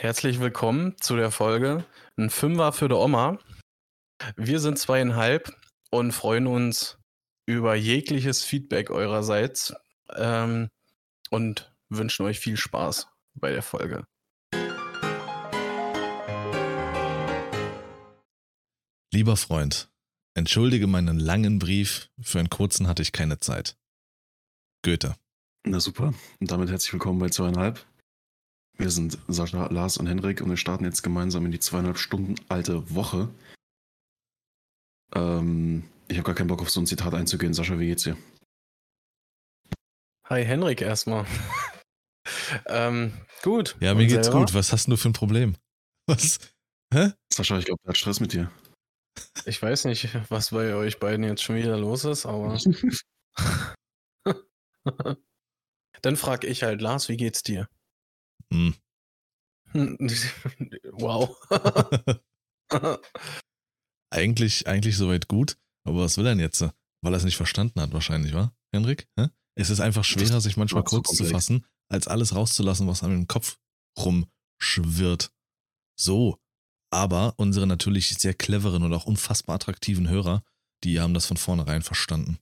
Herzlich willkommen zu der Folge. Ein Fünfer für die Oma. Wir sind zweieinhalb und freuen uns über jegliches Feedback eurerseits ähm, und wünschen euch viel Spaß bei der Folge. Lieber Freund, entschuldige meinen langen Brief, für einen kurzen hatte ich keine Zeit. Goethe. Na super. Und damit herzlich willkommen bei zweieinhalb. Wir sind Sascha, Lars und Henrik und wir starten jetzt gemeinsam in die zweieinhalb Stunden alte Woche. Ähm, ich habe gar keinen Bock auf so ein Zitat einzugehen. Sascha, wie geht's dir? Hi Henrik erstmal. ähm, gut. Ja, mir und geht's selber? gut. Was hast du für ein Problem? Was? Hä? Sascha, ich glaube, er hat Stress mit dir. Ich weiß nicht, was bei euch beiden jetzt schon wieder los ist, aber. Dann frag ich halt, Lars, wie geht's dir? Hm. wow. eigentlich, eigentlich soweit gut, aber was will er denn jetzt? Weil er es nicht verstanden hat, wahrscheinlich, wa? Henrik? Hä? Es ist einfach schwerer, sich manchmal kurz zu fassen, als alles rauszulassen, was an dem Kopf rumschwirrt. So. Aber unsere natürlich sehr cleveren und auch unfassbar attraktiven Hörer, die haben das von vornherein verstanden.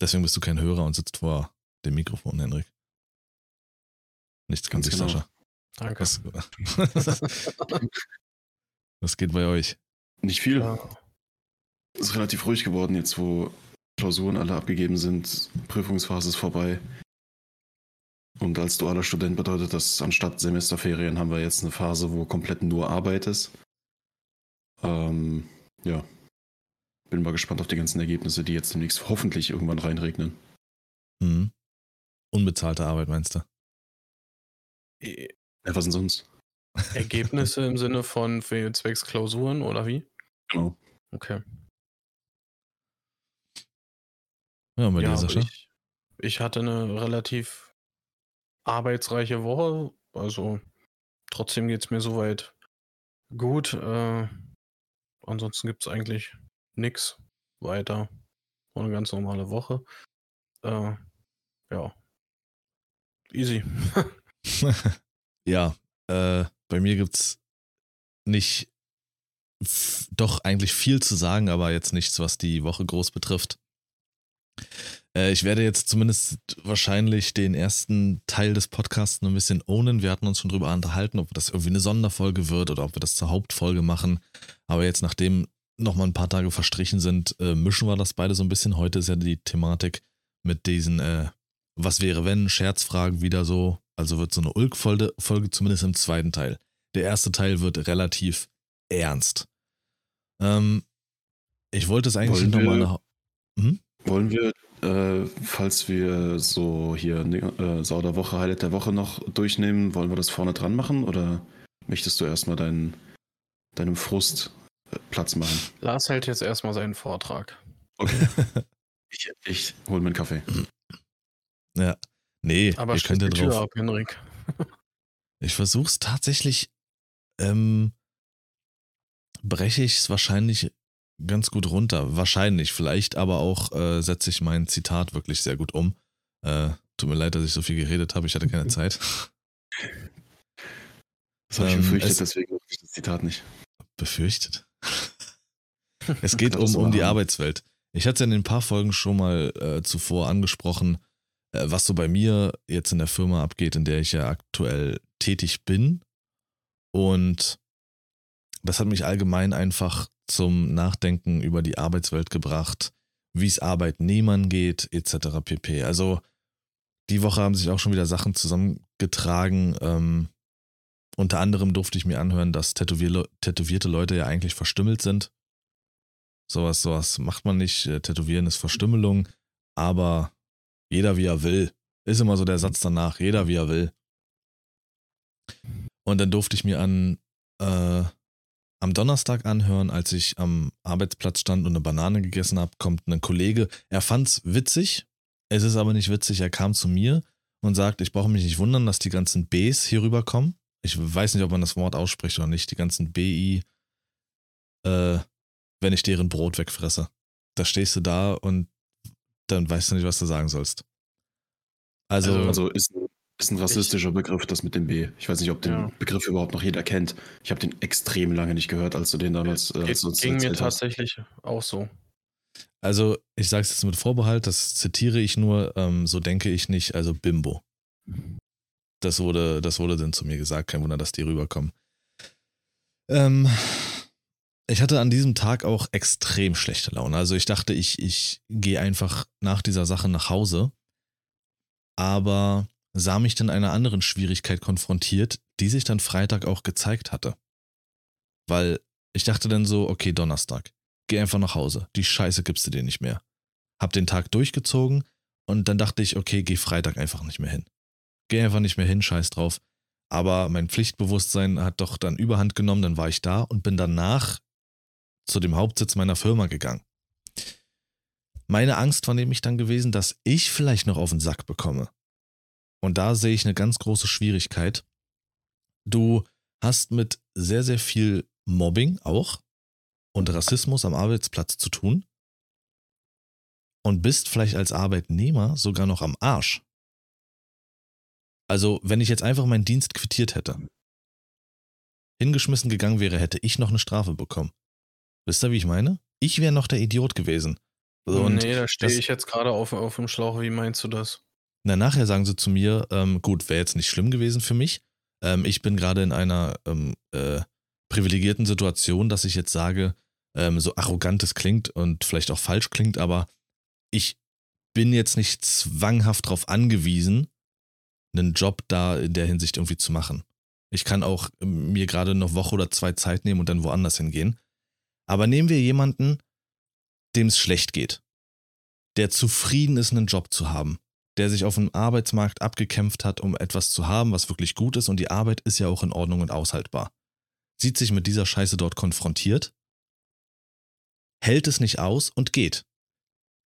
Deswegen bist du kein Hörer und sitzt vor dem Mikrofon, Henrik. Nichts kann sich, genau. Sascha. Danke. Was, was geht bei euch? Nicht viel. Ja. Es ist relativ ruhig geworden jetzt, wo Klausuren alle abgegeben sind. Prüfungsphase ist vorbei. Und als dualer Student bedeutet das, anstatt Semesterferien haben wir jetzt eine Phase, wo komplett nur Arbeit ist. Ähm, ja. Bin mal gespannt auf die ganzen Ergebnisse, die jetzt demnächst hoffentlich irgendwann reinregnen. Mhm. Unbezahlte Arbeit, meinst du? Ja, was denn sonst? Ergebnisse im Sinne von für zwecks Klausuren oder wie? Genau. Okay. Ja, bei ja, Sascha? Ich, ich hatte eine relativ arbeitsreiche Woche. Also trotzdem geht es mir soweit gut. Äh, ansonsten gibt es eigentlich nichts weiter. Eine ganz normale Woche. Äh, ja. Easy. ja, äh, bei mir gibt's nicht doch eigentlich viel zu sagen, aber jetzt nichts, was die Woche groß betrifft. Äh, ich werde jetzt zumindest wahrscheinlich den ersten Teil des Podcasts ein bisschen ownen. Wir hatten uns schon drüber unterhalten, ob das irgendwie eine Sonderfolge wird oder ob wir das zur Hauptfolge machen. Aber jetzt, nachdem nochmal ein paar Tage verstrichen sind, äh, mischen wir das beide so ein bisschen. Heute ist ja die Thematik mit diesen äh, Was wäre wenn Scherzfragen wieder so also wird so eine Ulk-Folge Folge zumindest im zweiten Teil. Der erste Teil wird relativ ernst. Ähm, ich wollte es eigentlich nochmal nach. Hm? Wollen wir, äh, falls wir so hier äh, Sau der Woche, Highlight der Woche noch durchnehmen, wollen wir das vorne dran machen oder möchtest du erstmal deinen, deinem Frust äh, Platz machen? Lars hält jetzt erstmal seinen Vortrag. Okay. ich ich hole mir einen Kaffee. Ja. Nee, Aber ihr könnt ja drauf. Ab, Henrik. ich versuch's tatsächlich, ähm, breche ich es wahrscheinlich ganz gut runter. Wahrscheinlich, vielleicht, aber auch äh, setze ich mein Zitat wirklich sehr gut um. Äh, tut mir leid, dass ich so viel geredet habe, ich hatte keine Zeit. Das habe ich ähm, befürchtet, deswegen habe ich das Zitat nicht. Befürchtet? es geht um, um die Arbeitswelt. Ich hatte es ja in ein paar Folgen schon mal äh, zuvor angesprochen, was so bei mir jetzt in der Firma abgeht, in der ich ja aktuell tätig bin. Und das hat mich allgemein einfach zum Nachdenken über die Arbeitswelt gebracht, wie es Arbeitnehmern geht, etc. pp. Also die Woche haben sich auch schon wieder Sachen zusammengetragen. Ähm, unter anderem durfte ich mir anhören, dass tätowier tätowierte Leute ja eigentlich verstümmelt sind. Sowas, sowas macht man nicht. Äh, Tätowieren ist Verstümmelung. Aber jeder wie er will. Ist immer so der Satz danach, jeder wie er will. Und dann durfte ich mir an äh, am Donnerstag anhören, als ich am Arbeitsplatz stand und eine Banane gegessen habe, kommt ein Kollege. Er fand's witzig, es ist aber nicht witzig. Er kam zu mir und sagt, ich brauche mich nicht wundern, dass die ganzen Bs hier rüberkommen. Ich weiß nicht, ob man das Wort ausspricht oder nicht. Die ganzen BI, äh, wenn ich deren Brot wegfresse. Da stehst du da und dann weißt du nicht, was du sagen sollst. Also, also, also ist, ist ein rassistischer ich, Begriff, das mit dem B. Ich weiß nicht, ob den ja. Begriff überhaupt noch jeder kennt. Ich habe den extrem lange nicht gehört, als du den damals. Äh, als ging mir tatsächlich auch so. Also, ich sage es jetzt mit Vorbehalt, das zitiere ich nur, ähm, so denke ich nicht, also Bimbo. Das wurde, das wurde dann zu mir gesagt, kein Wunder, dass die rüberkommen. Ähm, ich hatte an diesem Tag auch extrem schlechte Laune. Also ich dachte, ich, ich gehe einfach nach dieser Sache nach Hause, aber sah mich dann einer anderen Schwierigkeit konfrontiert, die sich dann Freitag auch gezeigt hatte. Weil ich dachte dann so, okay, Donnerstag, geh einfach nach Hause, die Scheiße gibst du dir nicht mehr. Hab den Tag durchgezogen und dann dachte ich, okay, geh Freitag einfach nicht mehr hin. Geh einfach nicht mehr hin, scheiß drauf. Aber mein Pflichtbewusstsein hat doch dann überhand genommen, dann war ich da und bin danach zu dem Hauptsitz meiner Firma gegangen. Meine Angst war nämlich dann gewesen, dass ich vielleicht noch auf den Sack bekomme. Und da sehe ich eine ganz große Schwierigkeit. Du hast mit sehr, sehr viel Mobbing auch und Rassismus am Arbeitsplatz zu tun und bist vielleicht als Arbeitnehmer sogar noch am Arsch. Also, wenn ich jetzt einfach meinen Dienst quittiert hätte, hingeschmissen gegangen wäre, hätte ich noch eine Strafe bekommen. Wisst ihr, wie ich meine? Ich wäre noch der Idiot gewesen. So, nee, da stehe ich jetzt gerade auf, auf dem Schlauch. Wie meinst du das? Na, nachher sagen sie zu mir, ähm, gut, wäre jetzt nicht schlimm gewesen für mich. Ähm, ich bin gerade in einer ähm, äh, privilegierten Situation, dass ich jetzt sage, ähm, so arrogant es klingt und vielleicht auch falsch klingt, aber ich bin jetzt nicht zwanghaft darauf angewiesen, einen Job da in der Hinsicht irgendwie zu machen. Ich kann auch ähm, mir gerade eine Woche oder zwei Zeit nehmen und dann woanders hingehen. Aber nehmen wir jemanden, dem es schlecht geht, der zufrieden ist, einen Job zu haben, der sich auf dem Arbeitsmarkt abgekämpft hat, um etwas zu haben, was wirklich gut ist und die Arbeit ist ja auch in Ordnung und aushaltbar. Sieht sich mit dieser Scheiße dort konfrontiert, hält es nicht aus und geht.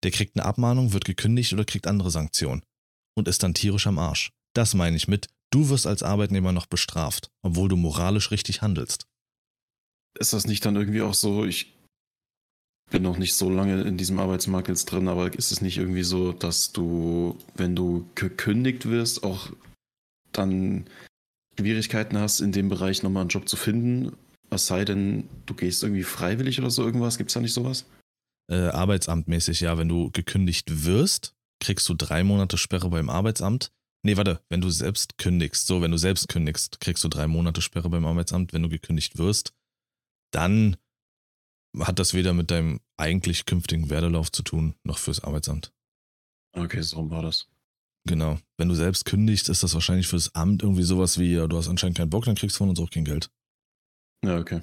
Der kriegt eine Abmahnung, wird gekündigt oder kriegt andere Sanktionen und ist dann tierisch am Arsch. Das meine ich mit, du wirst als Arbeitnehmer noch bestraft, obwohl du moralisch richtig handelst ist das nicht dann irgendwie auch so, ich bin noch nicht so lange in diesem Arbeitsmarkt jetzt drin, aber ist es nicht irgendwie so, dass du, wenn du gekündigt wirst, auch dann Schwierigkeiten hast, in dem Bereich nochmal einen Job zu finden? Es sei denn, du gehst irgendwie freiwillig oder so irgendwas? Gibt es da nicht sowas? Äh, Arbeitsamtmäßig, ja. Wenn du gekündigt wirst, kriegst du drei Monate Sperre beim Arbeitsamt. Nee, warte, wenn du selbst kündigst, so, wenn du selbst kündigst, kriegst du drei Monate Sperre beim Arbeitsamt. Wenn du gekündigt wirst, dann hat das weder mit deinem eigentlich künftigen Werdelauf zu tun, noch fürs Arbeitsamt. Okay, so war das. Genau. Wenn du selbst kündigst, ist das wahrscheinlich fürs Amt irgendwie sowas wie, ja, du hast anscheinend keinen Bock, dann kriegst du von uns auch kein Geld. Ja, okay.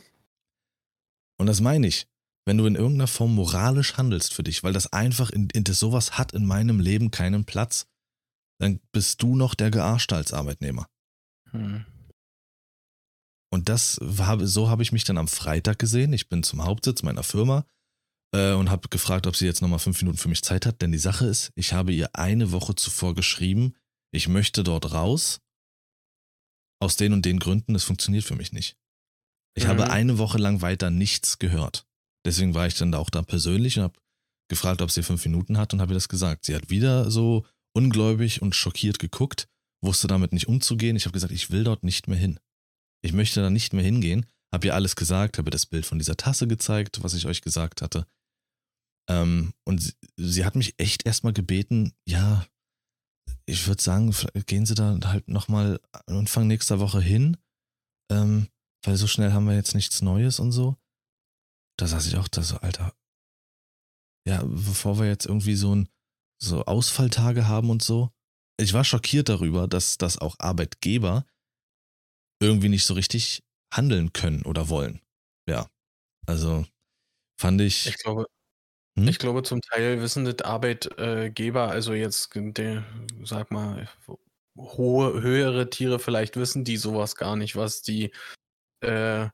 Und das meine ich. Wenn du in irgendeiner Form moralisch handelst für dich, weil das einfach in, in das sowas hat in meinem Leben keinen Platz, dann bist du noch der Gearschte als Arbeitnehmer. Hm. Und das war, so habe ich mich dann am Freitag gesehen. Ich bin zum Hauptsitz meiner Firma äh, und habe gefragt, ob sie jetzt nochmal fünf Minuten für mich Zeit hat. Denn die Sache ist, ich habe ihr eine Woche zuvor geschrieben, ich möchte dort raus. Aus den und den Gründen, es funktioniert für mich nicht. Ich mhm. habe eine Woche lang weiter nichts gehört. Deswegen war ich dann auch da persönlich und habe gefragt, ob sie fünf Minuten hat und habe ihr das gesagt. Sie hat wieder so ungläubig und schockiert geguckt, wusste damit nicht umzugehen. Ich habe gesagt, ich will dort nicht mehr hin. Ich möchte da nicht mehr hingehen. Hab ihr alles gesagt, habe das Bild von dieser Tasse gezeigt, was ich euch gesagt hatte. Ähm, und sie, sie, hat mich echt erstmal gebeten, ja, ich würde sagen, gehen Sie da halt nochmal Anfang nächster Woche hin, ähm, weil so schnell haben wir jetzt nichts Neues und so. Da saß ich auch da so, Alter. Ja, bevor wir jetzt irgendwie so ein so Ausfalltage haben und so. Ich war schockiert darüber, dass, dass auch Arbeitgeber irgendwie nicht so richtig handeln können oder wollen. Ja. Also fand ich. Ich glaube, hm? ich glaube, zum Teil wissen das Arbeitgeber, also jetzt, der, sag mal, hohe, höhere Tiere vielleicht wissen die sowas gar nicht, was die äh,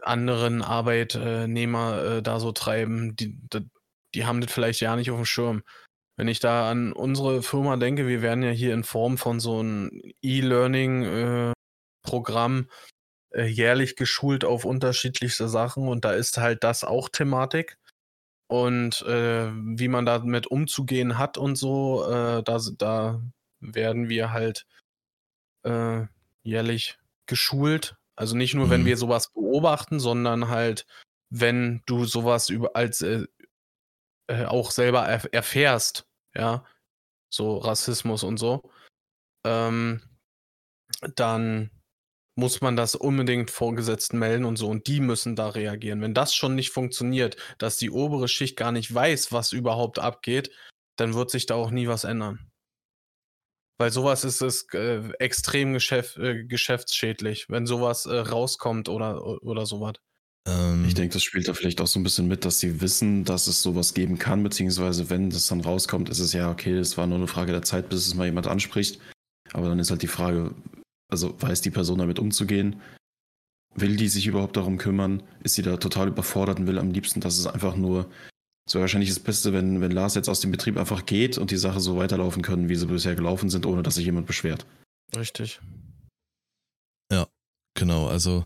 anderen Arbeitnehmer äh, da so treiben. Die, die, die haben das vielleicht ja nicht auf dem Schirm. Wenn ich da an unsere Firma denke, wir werden ja hier in Form von so einem E-Learning äh, Programm äh, jährlich geschult auf unterschiedlichste Sachen und da ist halt das auch Thematik. Und äh, wie man damit umzugehen hat und so, äh, da, da werden wir halt äh, jährlich geschult. Also nicht nur, Mhm. wenn wir sowas beobachten, sondern halt, wenn du sowas über als äh, äh, auch selber erf erfährst, ja, so Rassismus und so, ähm, dann muss man das unbedingt Vorgesetzten melden und so und die müssen da reagieren. Wenn das schon nicht funktioniert, dass die obere Schicht gar nicht weiß, was überhaupt abgeht, dann wird sich da auch nie was ändern. Weil sowas ist es äh, extrem geschäft, äh, geschäftsschädlich, wenn sowas äh, rauskommt oder, oder sowas. Ähm, Ich denke, das spielt da vielleicht auch so ein bisschen mit, dass sie wissen, dass es sowas geben kann, beziehungsweise wenn das dann rauskommt, ist es ja okay, es war nur eine Frage der Zeit, bis es mal jemand anspricht. Aber dann ist halt die Frage, also weiß die Person damit umzugehen? Will die sich überhaupt darum kümmern? Ist sie da total überfordert und will am liebsten, dass es einfach nur so wahrscheinlich das Beste, wenn, wenn Lars jetzt aus dem Betrieb einfach geht und die Sache so weiterlaufen können, wie sie bisher gelaufen sind, ohne dass sich jemand beschwert. Richtig. Genau, also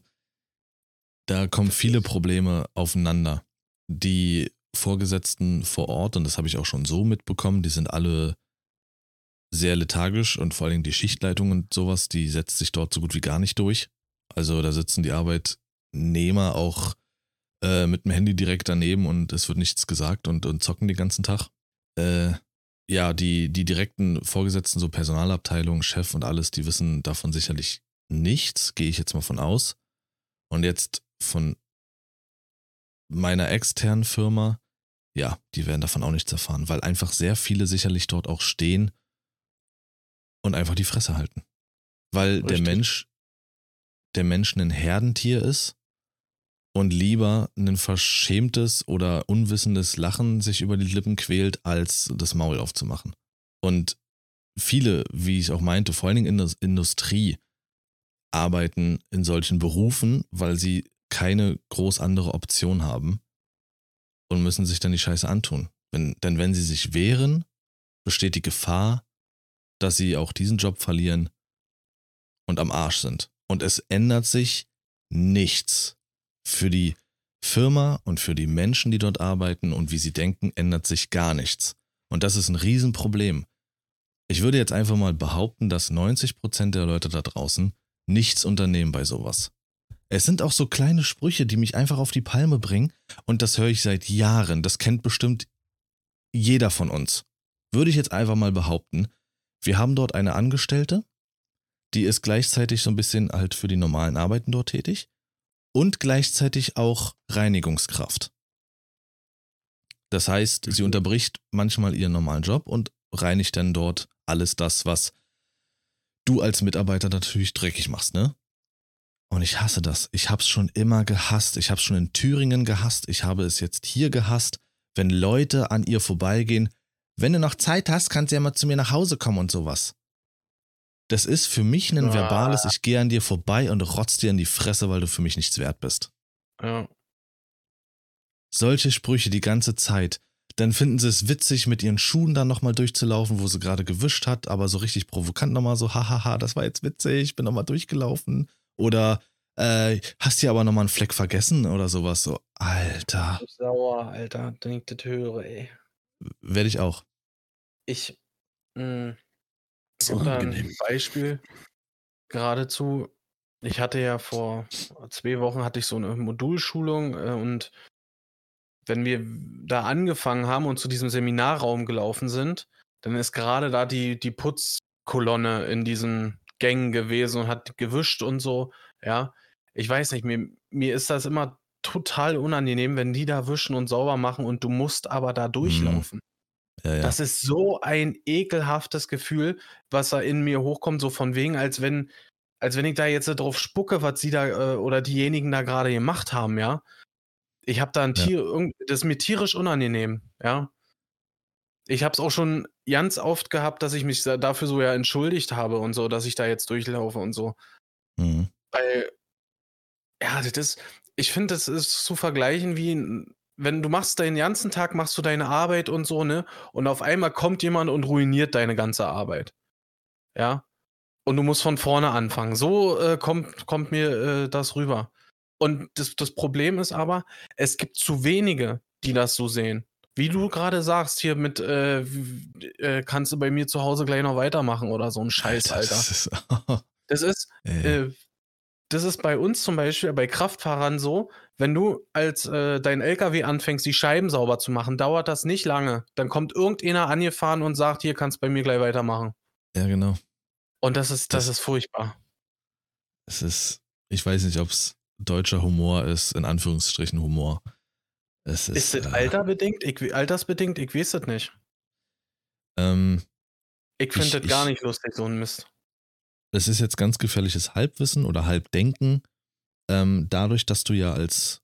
da kommen viele Probleme aufeinander. Die Vorgesetzten vor Ort, und das habe ich auch schon so mitbekommen, die sind alle sehr lethargisch und vor Dingen die Schichtleitung und sowas, die setzt sich dort so gut wie gar nicht durch. Also da sitzen die Arbeitnehmer auch äh, mit dem Handy direkt daneben und es wird nichts gesagt und, und zocken den ganzen Tag. Äh, ja, die, die direkten Vorgesetzten, so Personalabteilung, Chef und alles, die wissen davon sicherlich nichts, gehe ich jetzt mal von aus. Und jetzt von meiner externen Firma, ja, die werden davon auch nichts erfahren, weil einfach sehr viele sicherlich dort auch stehen und einfach die Fresse halten. Weil der Richtig. Mensch, der Mensch ein Herdentier ist und lieber ein verschämtes oder unwissendes Lachen sich über die Lippen quält, als das Maul aufzumachen. Und viele, wie ich auch meinte, vor allen Dingen in der Industrie, arbeiten in solchen Berufen, weil sie keine groß andere Option haben und müssen sich dann die Scheiße antun. Wenn, denn wenn sie sich wehren, besteht die Gefahr, dass sie auch diesen Job verlieren und am Arsch sind. Und es ändert sich nichts. Für die Firma und für die Menschen, die dort arbeiten und wie sie denken, ändert sich gar nichts. Und das ist ein Riesenproblem. Ich würde jetzt einfach mal behaupten, dass 90% der Leute da draußen nichts unternehmen bei sowas. Es sind auch so kleine Sprüche, die mich einfach auf die Palme bringen und das höre ich seit Jahren. Das kennt bestimmt jeder von uns. Würde ich jetzt einfach mal behaupten, wir haben dort eine Angestellte, die ist gleichzeitig so ein bisschen halt für die normalen Arbeiten dort tätig und gleichzeitig auch Reinigungskraft. Das heißt, sie unterbricht manchmal ihren normalen Job und reinigt dann dort alles das, was du als Mitarbeiter natürlich dreckig machst, ne? Und ich hasse das. Ich hab's schon immer gehasst. Ich hab's schon in Thüringen gehasst. Ich habe es jetzt hier gehasst, wenn Leute an ihr vorbeigehen. Wenn du noch Zeit hast, kannst du ja mal zu mir nach Hause kommen und sowas. Das ist für mich ein Ah. verbales, ich gehe an dir vorbei und rotz dir in die Fresse, weil du für mich nichts wert bist. Ja. Solche Sprüche die ganze Zeit. Dann finden sie es witzig, mit ihren Schuhen dann nochmal durchzulaufen, wo sie gerade gewischt hat, aber so richtig provokant nochmal so, hahaha, das war jetzt witzig, bin nochmal durchgelaufen. Oder, äh, hast hier aber nochmal einen Fleck vergessen oder sowas. So, Alter, Sauer, Alter, ich das höre, ey. Werde ich auch. Ich, mh, ich So ein. Beispiel geradezu. Ich hatte ja vor zwei Wochen hatte ich so eine Modulschulung äh, und wenn wir da angefangen haben und zu diesem Seminarraum gelaufen sind, dann ist gerade da die, die Putzkolonne in diesen Gängen gewesen und hat gewischt und so. Ja, ich weiß nicht, mir, mir ist das immer total unangenehm, wenn die da wischen und sauber machen und du musst aber da durchlaufen. Ja, ja. Das ist so ein ekelhaftes Gefühl, was da in mir hochkommt, so von wegen, als wenn, als wenn ich da jetzt drauf spucke, was sie da äh, oder diejenigen da gerade gemacht haben, ja. Ich habe da ein. Tier, das ist mir tierisch unangenehm, ja. Ich habe es auch schon ganz oft gehabt, dass ich mich da- dafür so ja entschuldigt habe und so, dass ich da jetzt durchlaufe und so. Mhm. Weil, ja, das ist, ich finde, das ist zu vergleichen wie, wenn du machst deinen ganzen Tag, machst du deine Arbeit und so, ne? Und auf einmal kommt jemand und ruiniert deine ganze Arbeit. Ja? Und du musst von vorne anfangen. So äh, kommt, kommt mir äh, das rüber. Und das, das Problem ist aber, es gibt zu wenige, die das so sehen. Wie du gerade sagst, hier mit, äh, äh, kannst du bei mir zu Hause gleich noch weitermachen oder so ein Scheiß, Alter. Das ist, Das ist, äh, das ist bei uns zum Beispiel, bei Kraftfahrern so, wenn du als äh, dein LKW anfängst, die Scheiben sauber zu machen, dauert das nicht lange. Dann kommt irgendeiner angefahren und sagt, hier kannst du bei mir gleich weitermachen. ja, genau. Und das ist, das, Das- ist furchtbar. Es ist, ich weiß nicht, ob es deutscher Humor ist, in Anführungsstrichen Humor. Es Ist, ist, das äh, alterbedingt? Ich, altersbedingt? Ich weiß das nicht. ähm, Ich finde das gar ich- nicht lustig, so ein Mist. Es ist jetzt ganz gefährliches Halbwissen oder Halbdenken. Ähm, dadurch, dass du ja als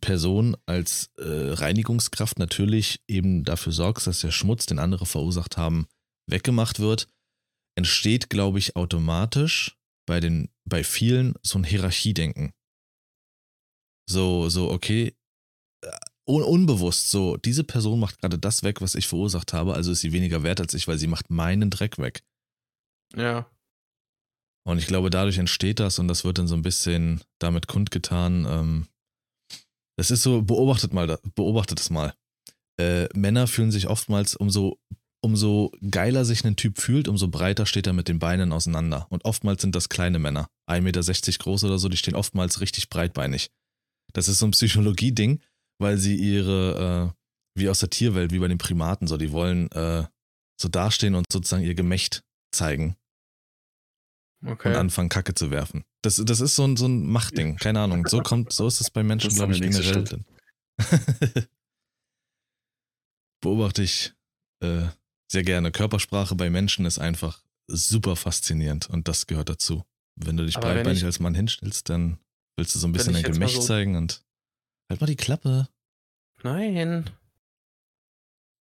Person, als äh, Reinigungskraft natürlich eben dafür sorgst, dass der Schmutz, den andere verursacht haben, weggemacht wird, entsteht, glaube ich, automatisch bei den, bei vielen so ein Hierarchiedenken. So, so, okay, äh, un unbewusst, so, diese Person macht gerade das weg, was ich verursacht habe, also ist sie weniger wert als ich, weil sie macht meinen Dreck weg. Ja. Und ich glaube, dadurch entsteht das und das wird dann so ein bisschen damit kundgetan. Ähm, das ist so, beobachtet mal, beobachtet es mal. Äh, Männer fühlen sich oftmals, umso, umso geiler sich ein Typ fühlt, umso breiter steht er mit den Beinen auseinander. Und oftmals sind das kleine Männer. 1,60 Meter groß oder so, die stehen oftmals richtig breitbeinig. Das ist so ein Psychologie-Ding, weil sie ihre, äh, wie aus der Tierwelt, wie bei den Primaten, so, die wollen äh, so dastehen und sozusagen ihr Gemächt zeigen und Okay. anfangen, Kacke zu werfen. Das, das ist so ein, so ein Machtding, keine Ahnung. So kommt, so ist es bei Menschen, glaube ich, generell. Beobachte ich äh, sehr gerne. Körpersprache bei Menschen ist einfach super faszinierend und das gehört dazu. Wenn du dich Aber breitbeinig ich- als Mann hinstellst, dann willst du so ein bisschen dein Gemächt so- zeigen und halt mal die Klappe. Nein.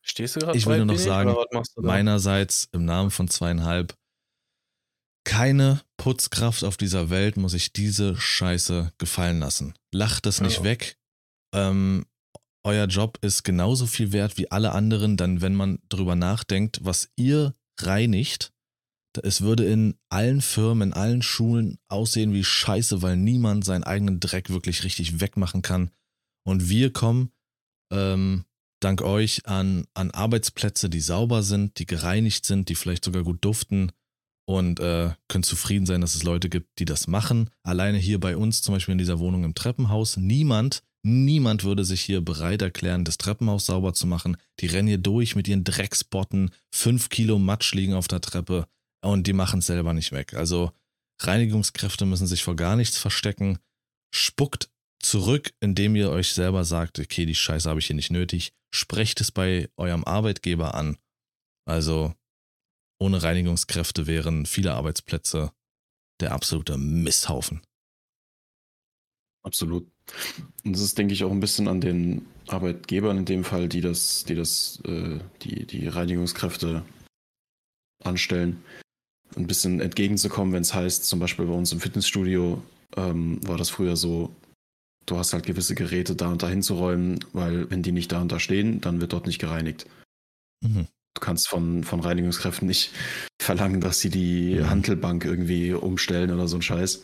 Stehst du gerade Ich will nur noch sagen? Meinerseits im Namen von zweieinhalb. Keine Putzkraft auf dieser Welt muss ich diese Scheiße gefallen lassen. Lacht das nicht Ja. weg. Ähm, euer Job ist genauso viel wert wie alle anderen, dann wenn man drüber nachdenkt, was ihr reinigt, es würde in allen Firmen, in allen Schulen aussehen wie Scheiße, weil niemand seinen eigenen Dreck wirklich richtig wegmachen kann. Und wir kommen ähm, dank euch an, an Arbeitsplätze, die sauber sind, die gereinigt sind, die vielleicht sogar gut duften und äh, können zufrieden sein, dass es Leute gibt, die das machen. Alleine hier bei uns, zum Beispiel in dieser Wohnung im Treppenhaus, niemand, niemand würde sich hier bereit erklären, das Treppenhaus sauber zu machen. Die rennen hier durch mit ihren Drecksbotten, fünf Kilo Matsch liegen auf der Treppe und die machen es selber nicht weg. Also Reinigungskräfte müssen sich vor gar nichts verstecken. Spuckt zurück, indem ihr euch selber sagt, okay, die Scheiße habe ich hier nicht nötig. Sprecht es bei eurem Arbeitgeber an. Also ohne Reinigungskräfte wären viele Arbeitsplätze der absolute Misthaufen. Absolut. Und das ist, denke ich, auch ein bisschen an den Arbeitgebern in dem Fall, die das, die das, äh, die, die Reinigungskräfte anstellen, ein bisschen entgegenzukommen, wenn es heißt, zum Beispiel bei uns im Fitnessstudio ähm, war das früher so, du hast halt gewisse Geräte da und da hinzuräumen, weil wenn die nicht da und da stehen, dann wird dort nicht gereinigt. Mhm. Du kannst von, von Reinigungskräften nicht verlangen, dass sie die Mhm. Handelbank irgendwie umstellen oder so ein Scheiß.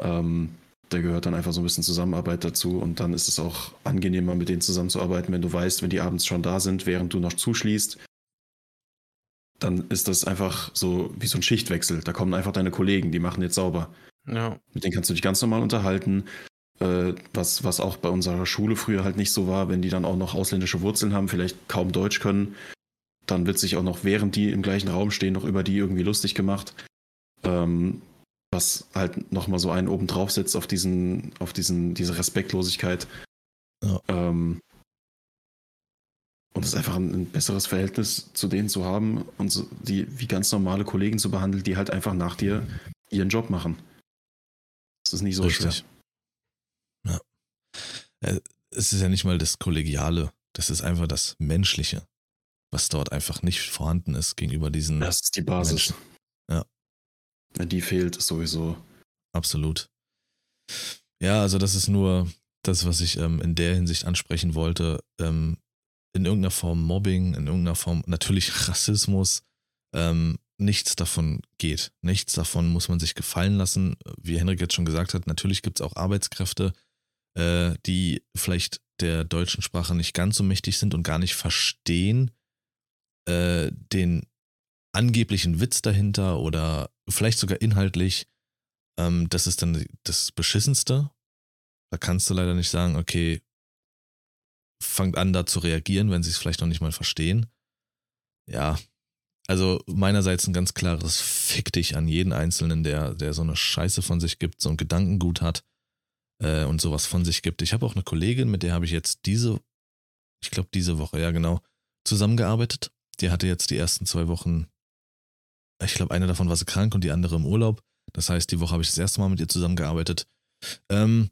Ähm, da gehört dann einfach so ein bisschen Zusammenarbeit dazu und dann ist es auch angenehmer, mit denen zusammenzuarbeiten, wenn du weißt, wenn die abends schon da sind, während du noch zuschließt, dann ist das einfach so wie so ein Schichtwechsel. Da kommen einfach deine Kollegen, die machen jetzt sauber. Ja. Mit denen kannst du dich ganz normal unterhalten. Äh, was, was auch bei unserer Schule früher halt nicht so war, wenn die dann auch noch ausländische Wurzeln haben, vielleicht kaum Deutsch können, dann wird sich auch noch, während die im gleichen Raum stehen, noch über die irgendwie lustig gemacht. Ähm, was halt nochmal so einen oben drauf setzt auf diesen, auf diesen, diese Respektlosigkeit. Ja. Ähm, und es ist einfach ein, ein besseres Verhältnis zu denen zu haben und so, die wie ganz normale Kollegen zu behandeln, die halt einfach nach dir ihren Job machen. Das ist nicht so Richtig. schwer. Ja. Äh, Es ist ja nicht mal das Kollegiale, das ist einfach das Menschliche, was dort einfach nicht vorhanden ist gegenüber diesen Das ist die Basis. Menschen. Ja. Wenn die fehlt, ist sowieso. Absolut. Ja, also das ist nur das, was ich ähm, in der Hinsicht ansprechen wollte. Ähm, in irgendeiner Form Mobbing, in irgendeiner Form natürlich Rassismus. Ähm, nichts davon geht. Nichts davon muss man sich gefallen lassen. Wie Henrik jetzt schon gesagt hat, natürlich gibt es auch Arbeitskräfte, äh, die vielleicht der deutschen Sprache nicht ganz so mächtig sind und gar nicht verstehen äh, den angeblichen Witz dahinter oder vielleicht sogar inhaltlich Ähm, das ist dann das Beschissenste. Da kannst du leider nicht sagen, okay, fangt an, da zu reagieren, wenn sie es vielleicht noch nicht mal verstehen. Ja, also meinerseits ein ganz klares Fick dich an jeden Einzelnen, der, der so eine Scheiße von sich gibt, so ein Gedankengut hat äh, und sowas von sich gibt. Ich habe auch eine Kollegin, mit der habe ich jetzt diese, ich glaube diese Woche, ja genau, zusammengearbeitet. Die hatte jetzt die ersten zwei Wochen, ich glaube eine davon war sie krank und die andere im Urlaub. Das heißt, die Woche habe ich das erste Mal mit ihr zusammengearbeitet. Ähm,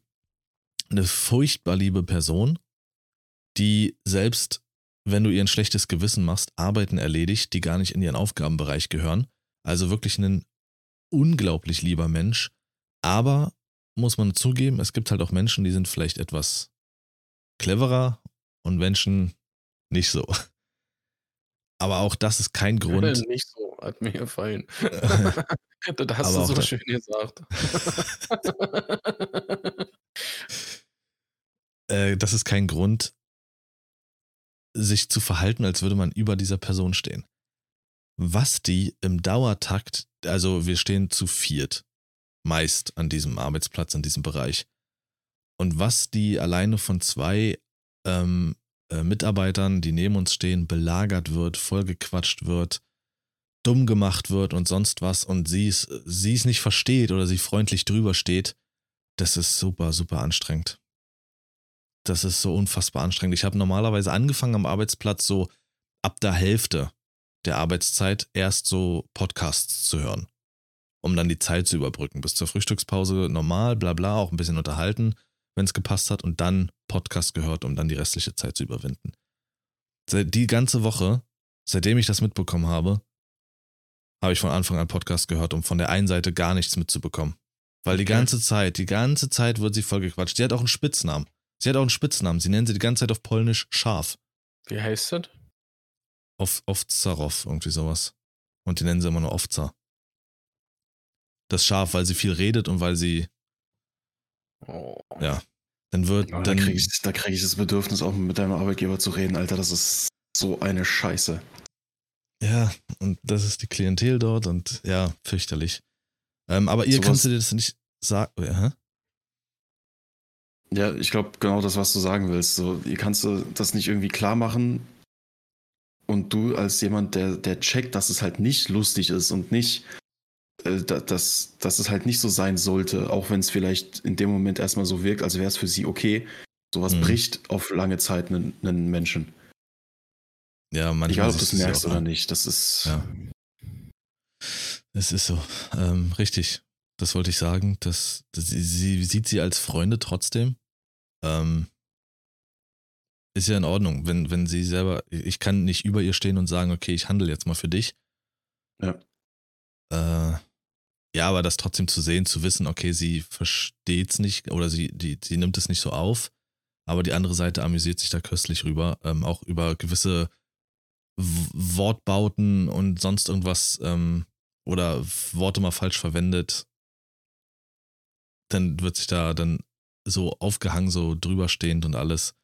eine furchtbar liebe Person, die selbst, wenn du ihr ein schlechtes Gewissen machst, Arbeiten erledigt, die gar nicht in ihren Aufgabenbereich gehören. Also wirklich ein unglaublich lieber Mensch. Aber muss man zugeben, es gibt halt auch Menschen, die sind vielleicht etwas cleverer und Menschen nicht so. Aber auch das ist kein Grund. Nicht so, hat mir gefallen. das hast du so schön gesagt. äh, das ist kein Grund, sich zu verhalten, als würde man über dieser Person stehen. Was die im Dauertakt, also wir stehen zu viert, meist an diesem Arbeitsplatz, an diesem Bereich. Und was die alleine von zwei ähm, äh, Mitarbeitern, die neben uns stehen, belagert wird, vollgequatscht wird, dumm gemacht wird und sonst was und sie es, sie es nicht versteht oder sie freundlich drüber steht, das ist super, super anstrengend das ist so unfassbar anstrengend. Ich habe normalerweise angefangen am Arbeitsplatz so ab der Hälfte der Arbeitszeit erst so Podcasts zu hören, um dann die Zeit zu überbrücken. Bis zur Frühstückspause normal, bla bla, auch ein bisschen unterhalten, wenn es gepasst hat und dann Podcast gehört, um dann die restliche Zeit zu überwinden. Die ganze Woche, seitdem ich das mitbekommen habe, habe ich von Anfang an Podcast gehört, um von der einen Seite gar nichts mitzubekommen. Weil die ganze Zeit, die ganze Zeit wird sie vollgequatscht. Die hat auch einen Spitznamen. Sie hat auch einen Spitznamen. Sie nennen sie die ganze Zeit auf Polnisch Schaf. Wie heißt das? Auf Ovtsarow, irgendwie sowas. Und die nennen sie immer nur Ovza. Das Schaf, weil sie viel redet und weil sie. Oh. Ja. Dann wird. Ja, dann, da kriege ich, krieg ich das Bedürfnis, auch mit deinem Arbeitgeber zu reden, Alter. Das ist so eine Scheiße. Ja, und das ist die Klientel dort und ja, fürchterlich. Ähm, aber ihr so kannst du dir das nicht sagen. Ja, ja, ich glaube genau das, was du sagen willst. So, ihr kannst das nicht irgendwie klar machen und du als jemand, der, der checkt, dass es halt nicht lustig ist und nicht, dass, dass es halt nicht so sein sollte, auch wenn es vielleicht in dem Moment erstmal so wirkt, als wäre es für sie okay. Sowas mhm. bricht auf lange Zeit einen, einen Menschen. Ja, manchmal. Egal, ob du es merkst oder nicht, das ist. Ja. Es ist so. Ähm, richtig. Das wollte ich sagen. Das, das, sie, sie sieht sie als Freunde trotzdem. Ähm, ist ja in Ordnung, wenn, wenn sie selber, ich kann nicht über ihr stehen und sagen, okay, ich handle jetzt mal für dich. Ja. Äh, ja, aber das trotzdem zu sehen, zu wissen, okay, sie versteht es nicht oder sie, die, sie nimmt es nicht so auf, aber die andere Seite amüsiert sich da köstlich rüber, ähm, auch über gewisse w Wortbauten und sonst irgendwas ähm, oder Worte mal falsch verwendet, dann wird sich da dann so aufgehangen, so drüberstehend und alles.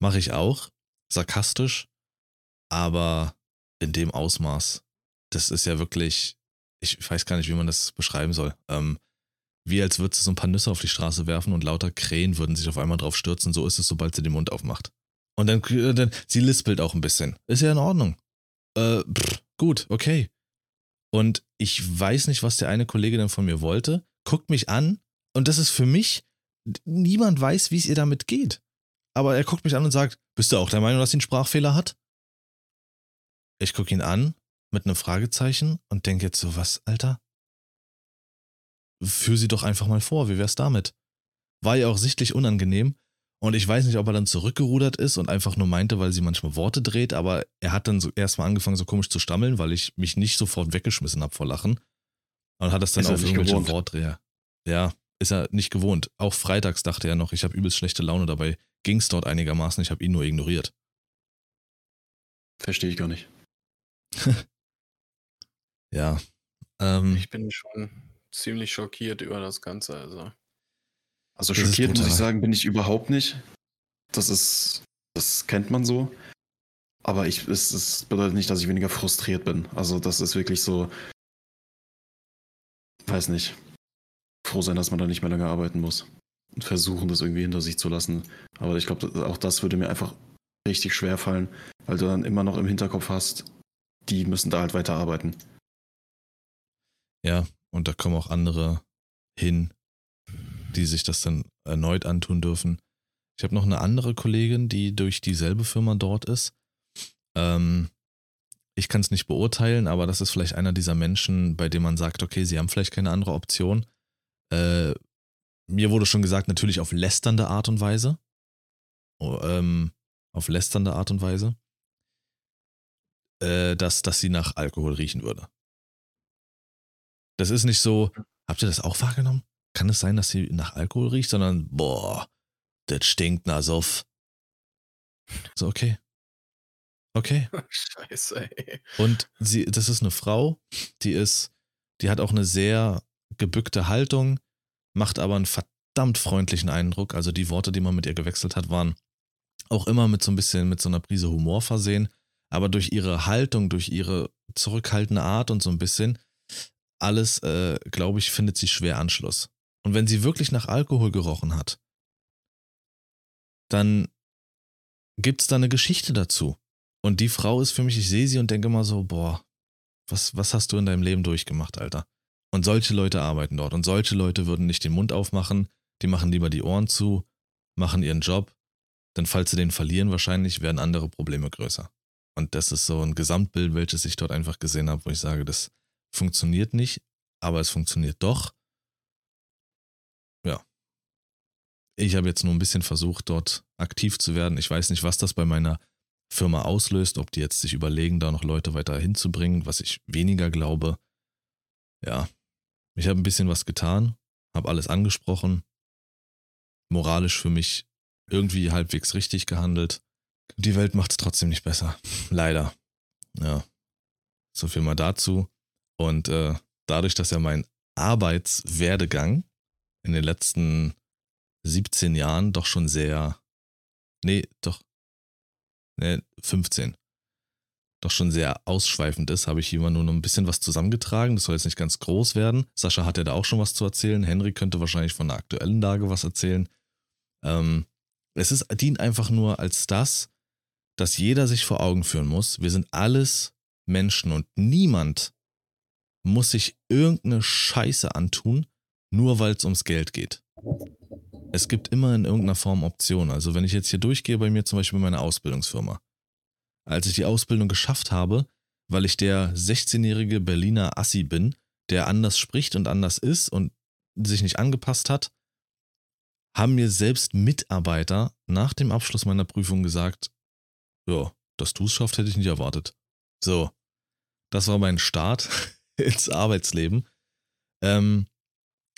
Mache ich auch. Sarkastisch. Aber in dem Ausmaß. Das ist ja wirklich, ich weiß gar nicht, wie man das beschreiben soll. Ähm, wie als würde sie so ein paar Nüsse auf die Straße werfen und lauter Krähen würden sich auf einmal drauf stürzen. So ist es, sobald sie den Mund aufmacht. Und dann, äh, dann sie lispelt auch ein bisschen. Ist ja in Ordnung. Äh, pff, gut, okay. Und ich weiß nicht, was der eine Kollege dann von mir wollte. Guckt mich an und das ist für mich niemand weiß, wie es ihr damit geht. Aber er guckt mich an und sagt, bist du auch der Meinung, dass sie einen Sprachfehler hat? Ich gucke ihn an mit einem Fragezeichen und denke jetzt so, was, Alter? Führ sie doch einfach mal vor, wie wär's damit? War ihr auch sichtlich unangenehm und ich weiß nicht, ob er dann zurückgerudert ist und einfach nur meinte, weil sie manchmal Worte dreht, aber er hat dann so erstmal angefangen, so komisch zu stammeln, weil ich mich nicht sofort weggeschmissen habe vor Lachen. Und hat das dann ist auf irgendwelche Wortdreher. Ja, ist er nicht gewohnt. Auch freitags dachte er noch, ich habe übelst schlechte Laune dabei. Ging es dort einigermaßen, ich habe ihn nur ignoriert. Verstehe ich gar nicht. ja. Ähm, ich bin schon ziemlich schockiert über das Ganze. Also, also schockiert muss ich sagen, bin ich überhaupt nicht. Das ist, das kennt man so. Aber ich, es, es bedeutet nicht, dass ich weniger frustriert bin. Also das ist wirklich so, weiß nicht froh sein, dass man da nicht mehr lange arbeiten muss. Und versuchen, das irgendwie hinter sich zu lassen. Aber ich glaube, auch das würde mir einfach richtig schwer fallen, weil du dann immer noch im Hinterkopf hast, die müssen da halt weiter arbeiten. Ja, und da kommen auch andere hin, die sich das dann erneut antun dürfen. Ich habe noch eine andere Kollegin, die durch dieselbe Firma dort ist. Ähm, ich kann es nicht beurteilen, aber das ist vielleicht einer dieser Menschen, bei dem man sagt, okay, sie haben vielleicht keine andere Option. Äh, mir wurde schon gesagt, natürlich auf lästernde Art und Weise. Oh, ähm, auf lästernde Art und Weise. Äh, dass, dass sie nach Alkohol riechen würde. Das ist nicht so, habt ihr das auch wahrgenommen? Kann es sein, dass sie nach Alkohol riecht, sondern, boah, das stinkt nach Soff. So, okay. Okay. Scheiße, ey. Und sie, das ist eine Frau, die ist, die hat auch eine sehr gebückte Haltung, macht aber einen verdammt freundlichen Eindruck. Also die Worte, die man mit ihr gewechselt hat, waren auch immer mit so ein bisschen, mit so einer Prise Humor versehen. Aber durch ihre Haltung, durch ihre zurückhaltende Art und so ein bisschen, alles, äh, glaube ich, findet sie schwer Anschluss. Und wenn sie wirklich nach Alkohol gerochen hat, dann gibt es da eine Geschichte dazu. Und die Frau ist für mich, ich sehe sie und denke immer so, boah, was, was hast du in deinem Leben durchgemacht, Alter? Und solche Leute arbeiten dort. Und solche Leute würden nicht den Mund aufmachen, die machen lieber die Ohren zu, machen ihren Job. Denn falls sie den verlieren, wahrscheinlich werden andere Probleme größer. Und das ist so ein Gesamtbild, welches ich dort einfach gesehen habe, wo ich sage, das funktioniert nicht, aber es funktioniert doch. Ja. Ich habe jetzt nur ein bisschen versucht, dort aktiv zu werden. Ich weiß nicht, was das bei meiner Firma auslöst, ob die jetzt sich überlegen, da noch Leute weiter hinzubringen, was ich weniger glaube. Ja, ich habe ein bisschen was getan, habe alles angesprochen, moralisch für mich irgendwie halbwegs richtig gehandelt. Die Welt macht es trotzdem nicht besser. Leider. Ja. So viel mal dazu. Und äh, dadurch, dass ja mein Arbeitswerdegang in den letzten 17 Jahren doch schon sehr, nee, doch, nee, 15, doch schon sehr ausschweifend ist, habe ich immer nur noch ein bisschen was zusammengetragen. Das soll jetzt nicht ganz groß werden. Sascha hat ja da auch schon was zu erzählen. Henry könnte wahrscheinlich von der aktuellen Lage was erzählen. Ähm, es ist, dient einfach nur als das, dass jeder sich vor Augen führen muss. Wir sind alles Menschen und niemand muss sich irgendeine Scheiße antun, nur weil es ums Geld geht. Es gibt immer in irgendeiner Form Optionen. Also wenn ich jetzt hier durchgehe bei mir zum Beispiel meine Ausbildungsfirma. Als ich die Ausbildung geschafft habe, weil ich der 16-jährige Berliner Assi bin, der anders spricht und anders ist und sich nicht angepasst hat, haben mir selbst Mitarbeiter nach dem Abschluss meiner Prüfung gesagt, ja, dass du es schaffst, hätte ich nicht erwartet. So, das war mein Start ins Arbeitsleben. Ähm,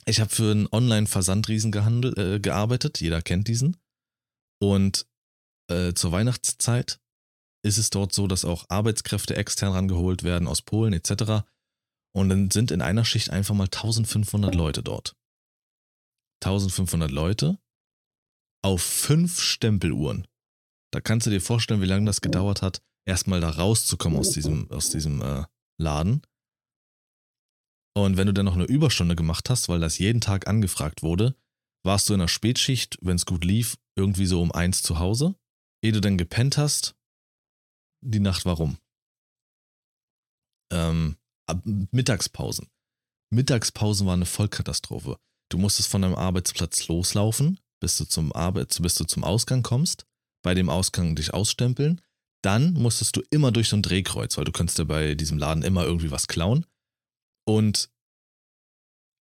ich habe für einen Online-Versandriesen äh, gearbeitet. Jeder kennt diesen. Und äh, zur Weihnachtszeit ist es dort so, dass auch Arbeitskräfte extern rangeholt werden aus Polen etc. Und dann sind in einer Schicht einfach mal 1500 Leute dort. 1500 Leute auf fünf Stempeluhren. Da kannst du dir vorstellen, wie lange das gedauert hat, erstmal da rauszukommen aus diesem, aus diesem äh, Laden. Und wenn du dann noch eine Überstunde gemacht hast, weil das jeden Tag angefragt wurde, warst du in der Spätschicht, wenn es gut lief, irgendwie so um eins zu Hause. Ehe du dann gepennt hast, die Nacht warum? Ähm, Mittagspausen. Mittagspausen war eine Vollkatastrophe. Du musstest von deinem Arbeitsplatz loslaufen, bis du zum Arbeits, bis du zum Ausgang kommst, bei dem Ausgang dich ausstempeln. Dann musstest du immer durch so ein Drehkreuz, weil du könntest ja bei diesem Laden immer irgendwie was klauen. Und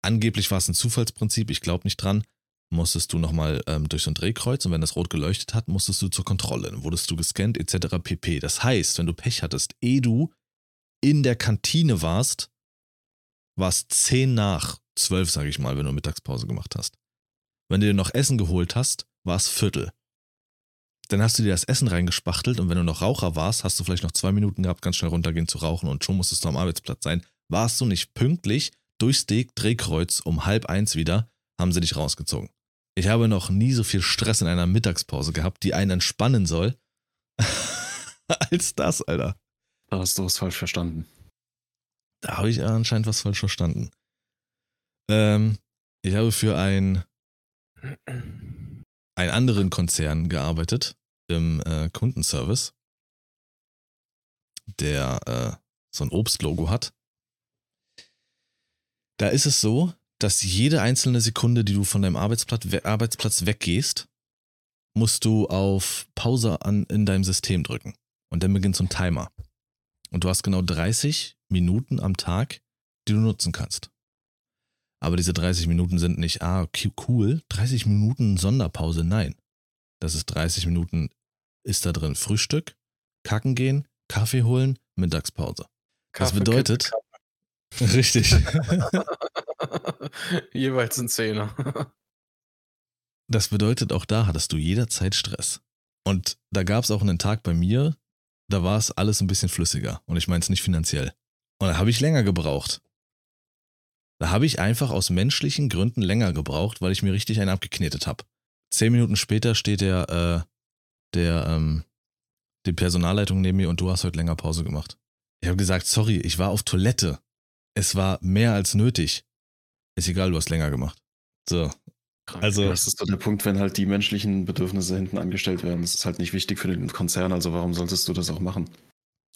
angeblich war es ein Zufallsprinzip, ich glaube nicht dran, musstest du nochmal ähm, durch so ein Drehkreuz und wenn das rot geleuchtet hat, musstest du zur Kontrolle. Dann wurdest du gescannt etc. pp. Das heißt, wenn du Pech hattest, ehe du in der Kantine warst, war es 10 nach 12, sage ich mal, wenn du Mittagspause gemacht hast. Wenn du dir noch Essen geholt hast, war es Viertel. Dann hast du dir das Essen reingespachtelt und wenn du noch Raucher warst, hast du vielleicht noch zwei Minuten gehabt, ganz schnell runtergehen zu rauchen und schon musstest du am Arbeitsplatz sein warst du nicht pünktlich durchs Drehkreuz um halb eins wieder, haben sie dich rausgezogen. Ich habe noch nie so viel Stress in einer Mittagspause gehabt, die einen entspannen soll, als das, Alter. Da hast du was falsch verstanden. Da habe ich anscheinend was falsch verstanden. Ähm, Ich habe für ein, einen anderen Konzern gearbeitet im äh, Kundenservice, der äh, so ein Obstlogo hat. Da ist es so, dass jede einzelne Sekunde, die du von deinem Arbeitsplatz, we Arbeitsplatz weggehst, musst du auf Pause an, in deinem System drücken. Und dann beginnt so ein Timer. Und du hast genau 30 Minuten am Tag, die du nutzen kannst. Aber diese 30 Minuten sind nicht, ah, okay, cool, 30 Minuten Sonderpause. Nein. Das ist 30 Minuten, ist da drin Frühstück, kacken gehen, Kaffee holen, Mittagspause. Kaffee, das bedeutet, richtig. Jeweils ein Zehner. das bedeutet, auch da hattest du jederzeit Stress. Und da gab es auch einen Tag bei mir, da war es alles ein bisschen flüssiger. Und ich meine es nicht finanziell. Und da habe ich länger gebraucht. Da habe ich einfach aus menschlichen Gründen länger gebraucht, weil ich mir richtig einen abgeknetet habe. Zehn Minuten später steht der, äh, der, ähm, die Personalleitung neben mir und du hast heute länger Pause gemacht. Ich habe gesagt, sorry, ich war auf Toilette. Es war mehr als nötig. Ist egal, du hast länger gemacht. So. Also, das ist so der Punkt, wenn halt die menschlichen Bedürfnisse hinten angestellt werden. Das ist halt nicht wichtig für den Konzern, also warum solltest du das auch machen?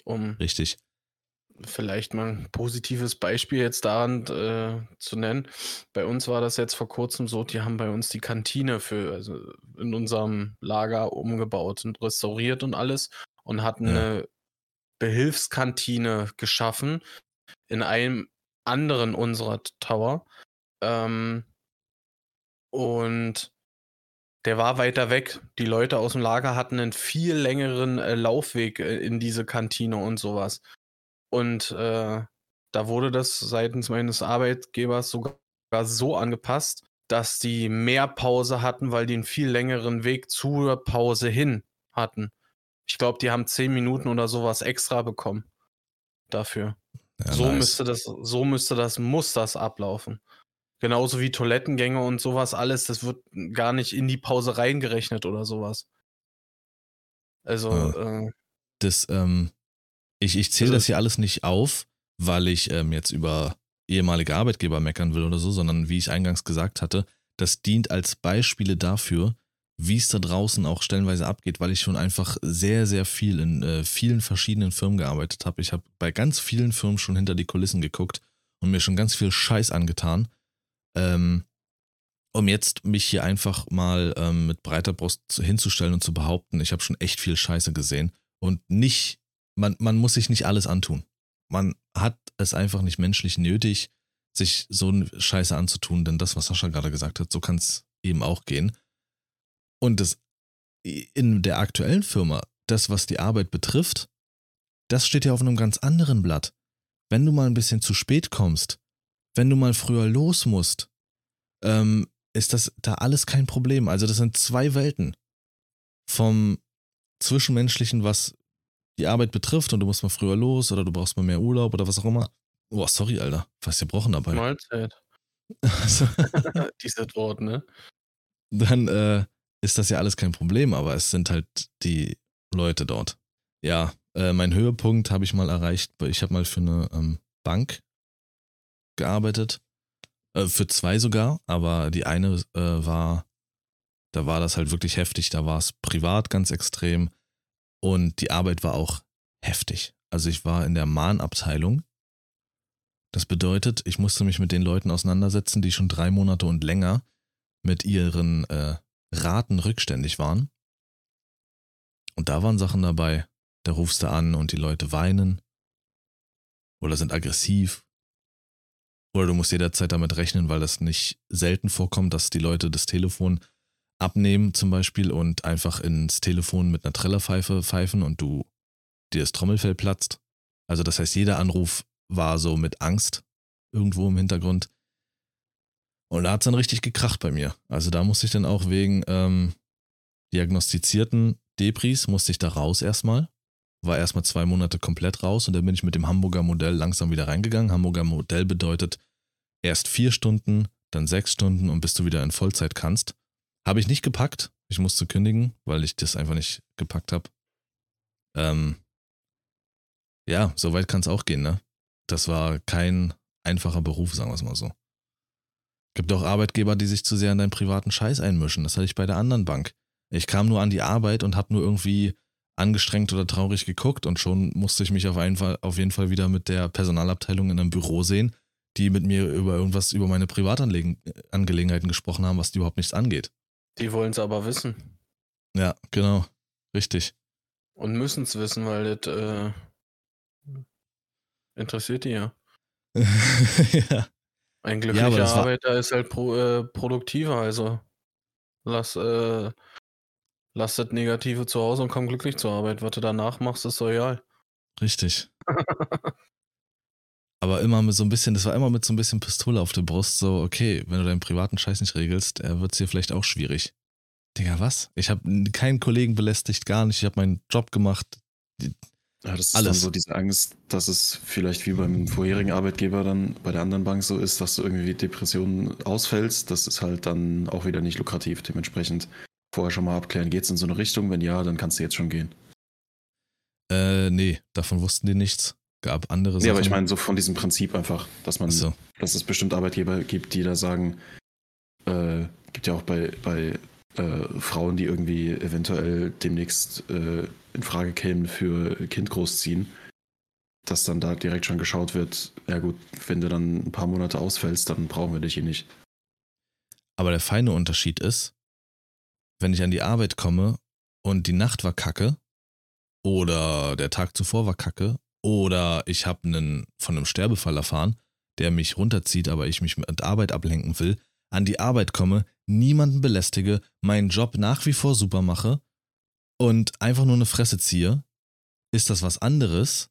Um Richtig vielleicht mal ein positives Beispiel jetzt daran äh, zu nennen. Bei uns war das jetzt vor kurzem so, die haben bei uns die Kantine für, also in unserem Lager umgebaut und restauriert und alles und hatten ja. eine Behilfskantine geschaffen in einem anderen unserer Tower. Ähm, und der war weiter weg. Die Leute aus dem Lager hatten einen viel längeren äh, Laufweg äh, in diese Kantine und sowas. Und äh, da wurde das seitens meines Arbeitgebers sogar so angepasst, dass die mehr Pause hatten, weil die einen viel längeren Weg zur Pause hin hatten. Ich glaube, die haben zehn Minuten oder sowas extra bekommen dafür. Ja, so nice. müsste das, so müsste das, muss das ablaufen. Genauso wie Toilettengänge und sowas alles, das wird gar nicht in die Pause reingerechnet oder sowas. Also, ja. äh, das, ähm, ich, ich zähle also, das hier alles nicht auf, weil ich ähm, jetzt über ehemalige Arbeitgeber meckern will oder so, sondern wie ich eingangs gesagt hatte, das dient als Beispiele dafür, wie es da draußen auch stellenweise abgeht, weil ich schon einfach sehr, sehr viel in äh, vielen verschiedenen Firmen gearbeitet habe. Ich habe bei ganz vielen Firmen schon hinter die Kulissen geguckt und mir schon ganz viel Scheiß angetan. Ähm, um jetzt mich hier einfach mal ähm, mit breiter Brust hinzustellen und zu behaupten, ich habe schon echt viel Scheiße gesehen und nicht man, man muss sich nicht alles antun. Man hat es einfach nicht menschlich nötig, sich so eine Scheiße anzutun, denn das, was Sascha gerade gesagt hat, so kann es eben auch gehen. Und das in der aktuellen Firma, das, was die Arbeit betrifft, das steht ja auf einem ganz anderen Blatt. Wenn du mal ein bisschen zu spät kommst, wenn du mal früher los musst, ähm, ist das da alles kein Problem. Also das sind zwei Welten. Vom Zwischenmenschlichen, was die Arbeit betrifft und du musst mal früher los oder du brauchst mal mehr Urlaub oder was auch immer. Boah, sorry, Alter. Fast gebrochen dabei. Mahlzeit. Also, Dieses Wort, ne? Dann äh, ist das ja alles kein Problem, aber es sind halt die Leute dort. Ja, äh, mein Höhepunkt habe ich mal erreicht. Ich habe mal für eine ähm, Bank gearbeitet. Äh, für zwei sogar, aber die eine äh, war, da war das halt wirklich heftig. Da war es privat ganz extrem. Und die Arbeit war auch heftig. Also ich war in der Mahnabteilung. Das bedeutet, ich musste mich mit den Leuten auseinandersetzen, die schon drei Monate und länger mit ihren äh, Raten rückständig waren. Und da waren Sachen dabei, da rufst du an und die Leute weinen oder sind aggressiv. Oder du musst jederzeit damit rechnen, weil das nicht selten vorkommt, dass die Leute das Telefon abnehmen zum Beispiel und einfach ins Telefon mit einer Trillerpfeife pfeifen und du dir das Trommelfell platzt. Also das heißt, jeder Anruf war so mit Angst irgendwo im Hintergrund. Und da hat es dann richtig gekracht bei mir. Also da musste ich dann auch wegen ähm, diagnostizierten Depris, musste ich da raus erstmal. War erstmal zwei Monate komplett raus und dann bin ich mit dem Hamburger Modell langsam wieder reingegangen. Hamburger Modell bedeutet erst vier Stunden, dann sechs Stunden und bis du wieder in Vollzeit kannst. Habe ich nicht gepackt. Ich musste kündigen, weil ich das einfach nicht gepackt habe. Ähm, ja, so weit kann es auch gehen, ne? Das war kein einfacher Beruf, sagen wir es mal so. Gibt auch Arbeitgeber, die sich zu sehr in deinen privaten Scheiß einmischen. Das hatte ich bei der anderen Bank. Ich kam nur an die Arbeit und habe nur irgendwie angestrengt oder traurig geguckt und schon musste ich mich auf, einen Fall, auf jeden Fall wieder mit der Personalabteilung in einem Büro sehen, die mit mir über irgendwas über meine Privatangelegenheiten gesprochen haben, was die überhaupt nichts angeht. Die wollen es aber wissen. Ja, genau. Richtig. Und müssen es wissen, weil das äh, interessiert die ja. ja. Ein glücklicher war- Arbeiter ist halt pro, äh, produktiver, also lass, äh, lass das Negative zu Hause und komm glücklich zur Arbeit. Was du danach machst, ist so egal. Richtig. Aber immer mit so ein bisschen, das war immer mit so ein bisschen Pistole auf der Brust, so, okay, wenn du deinen privaten Scheiß nicht regelst, äh, wird es hier vielleicht auch schwierig. Digga, was? Ich habe keinen Kollegen belästigt, gar nicht. Ich habe meinen Job gemacht. Ja, das ist Alles. dann so diese Angst, dass es vielleicht wie beim vorherigen Arbeitgeber dann bei der anderen Bank so ist, dass du irgendwie Depressionen ausfällst. Das ist halt dann auch wieder nicht lukrativ. Dementsprechend vorher schon mal abklären, geht es in so eine Richtung? Wenn ja, dann kannst du jetzt schon gehen. Äh, nee, davon wussten die nichts. Gab andere Sachen. Nee, aber ich meine so von diesem Prinzip einfach, dass man, so. dass es bestimmt Arbeitgeber gibt, die da sagen, äh, gibt ja auch bei, bei äh, Frauen, die irgendwie eventuell demnächst äh, in Frage kämen für Kind großziehen, dass dann da direkt schon geschaut wird, ja gut, wenn du dann ein paar Monate ausfällst, dann brauchen wir dich hier nicht. Aber der feine Unterschied ist, wenn ich an die Arbeit komme und die Nacht war kacke oder der Tag zuvor war kacke oder ich habe einen von einem Sterbefall erfahren, der mich runterzieht, aber ich mich mit Arbeit ablenken will, an die Arbeit komme, niemanden belästige, meinen Job nach wie vor super mache und einfach nur eine Fresse ziehe, ist das was anderes,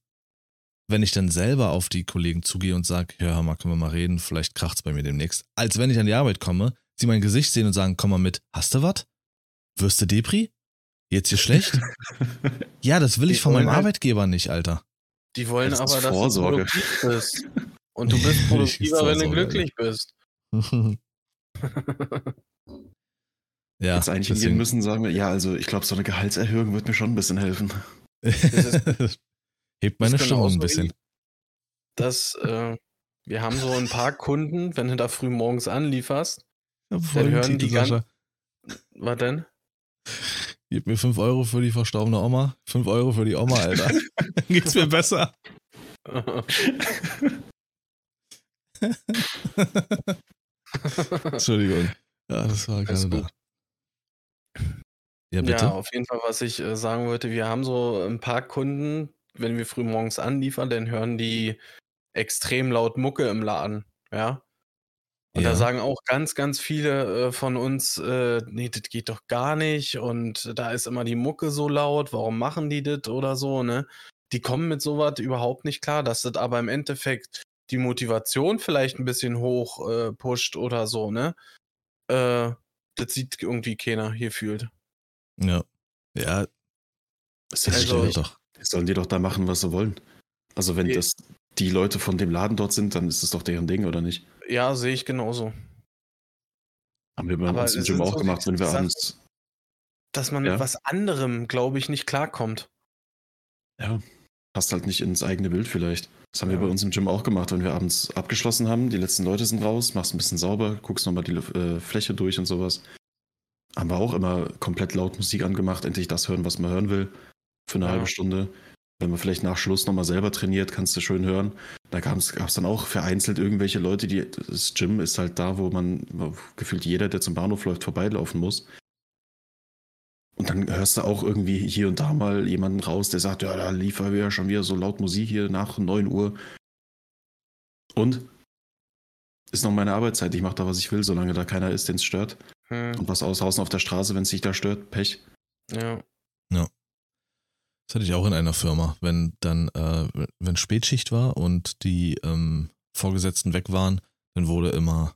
wenn ich dann selber auf die Kollegen zugehe und sage, ja, hör mal, können wir mal reden, vielleicht kracht's bei mir demnächst, als wenn ich an die Arbeit komme, sie mein Gesicht sehen und sagen, komm mal mit, hast du was? Wirst du Depri? Jetzt hier schlecht? ja, das will ich Die von meinem halt- Arbeitgeber nicht, Alter. Die wollen Das aber, dass Vorsorge. du produktiv bist. Und du bist produktiver, wenn du glücklich bist. ja, Jetzt eigentlich hingehen deswegen. müssen, sagen wir, ja, also ich glaube, so eine Gehaltserhöhung wird mir schon ein bisschen helfen. Hebt meine Stimmung ein bisschen. Dass äh, wir haben so ein paar Kunden, wenn du da früh morgens anlieferst, voll den hören die Titel, gan- Sascha. was denn? Gib mir 5 Euro für die verstorbene Oma. 5 Euro für die Oma, Alter. Dann geht's mir besser. Entschuldigung. Ja, das war gerade da. gut. Ja, bitte? Ja, auf jeden Fall, was ich äh, sagen wollte, wir haben so ein paar Kunden, wenn wir früh morgens anliefern, dann hören die extrem laut Mucke im Laden, ja. Und Ja. da sagen auch ganz, ganz viele äh, von uns, äh, nee, das geht doch gar nicht und da ist immer die Mucke so laut, warum machen die das oder so, ne? Die kommen mit sowas überhaupt nicht klar, dass das aber im Endeffekt die Motivation vielleicht ein bisschen hoch äh, pusht oder so, ne? Äh, das sieht irgendwie keiner hier fühlt. Ja. Ja, Das Also- stimmt doch. Sollen die doch da machen, was sie wollen. Also wenn das die Leute von dem Laden dort sind, dann ist es doch deren Ding, oder nicht? Ja, sehe ich genauso. Haben wir bei Aber uns im es Gym sind auch so gemacht, wenn wir Sachen- abends. Dass man Ja. mit was anderem, glaube ich, nicht klarkommt. Ja, passt halt nicht ins eigene Bild vielleicht. Das haben wir Ja. bei uns im Gym auch gemacht, wenn wir abends abgeschlossen haben. Die letzten Leute sind raus, machst ein bisschen sauber, guckst nochmal die äh, Fläche durch und sowas. Haben wir auch immer komplett laut Musik angemacht, endlich das hören, was man hören will. Für eine Ja. halbe Stunde. Wenn man vielleicht nach Schluss nochmal selber trainiert, kannst du schön hören. Da gab es dann auch vereinzelt irgendwelche Leute, die. Das Gym ist halt da, wo man wo gefühlt jeder, der zum Bahnhof läuft, vorbeilaufen muss. Und dann hörst du auch irgendwie hier und da mal jemanden raus, der sagt, ja, da liefern wir ja schon wieder so laut Musik hier nach 9 Uhr. Und? Ist noch meine Arbeitszeit, ich mache da, was ich will, solange da keiner ist, den es stört. Hm, Und was aus draußen auf der Straße, wenn es sich da stört, Pech. ja. Das hatte ich auch in einer Firma, wenn dann, äh, wenn Spätschicht war und die ähm, Vorgesetzten weg waren, dann wurde immer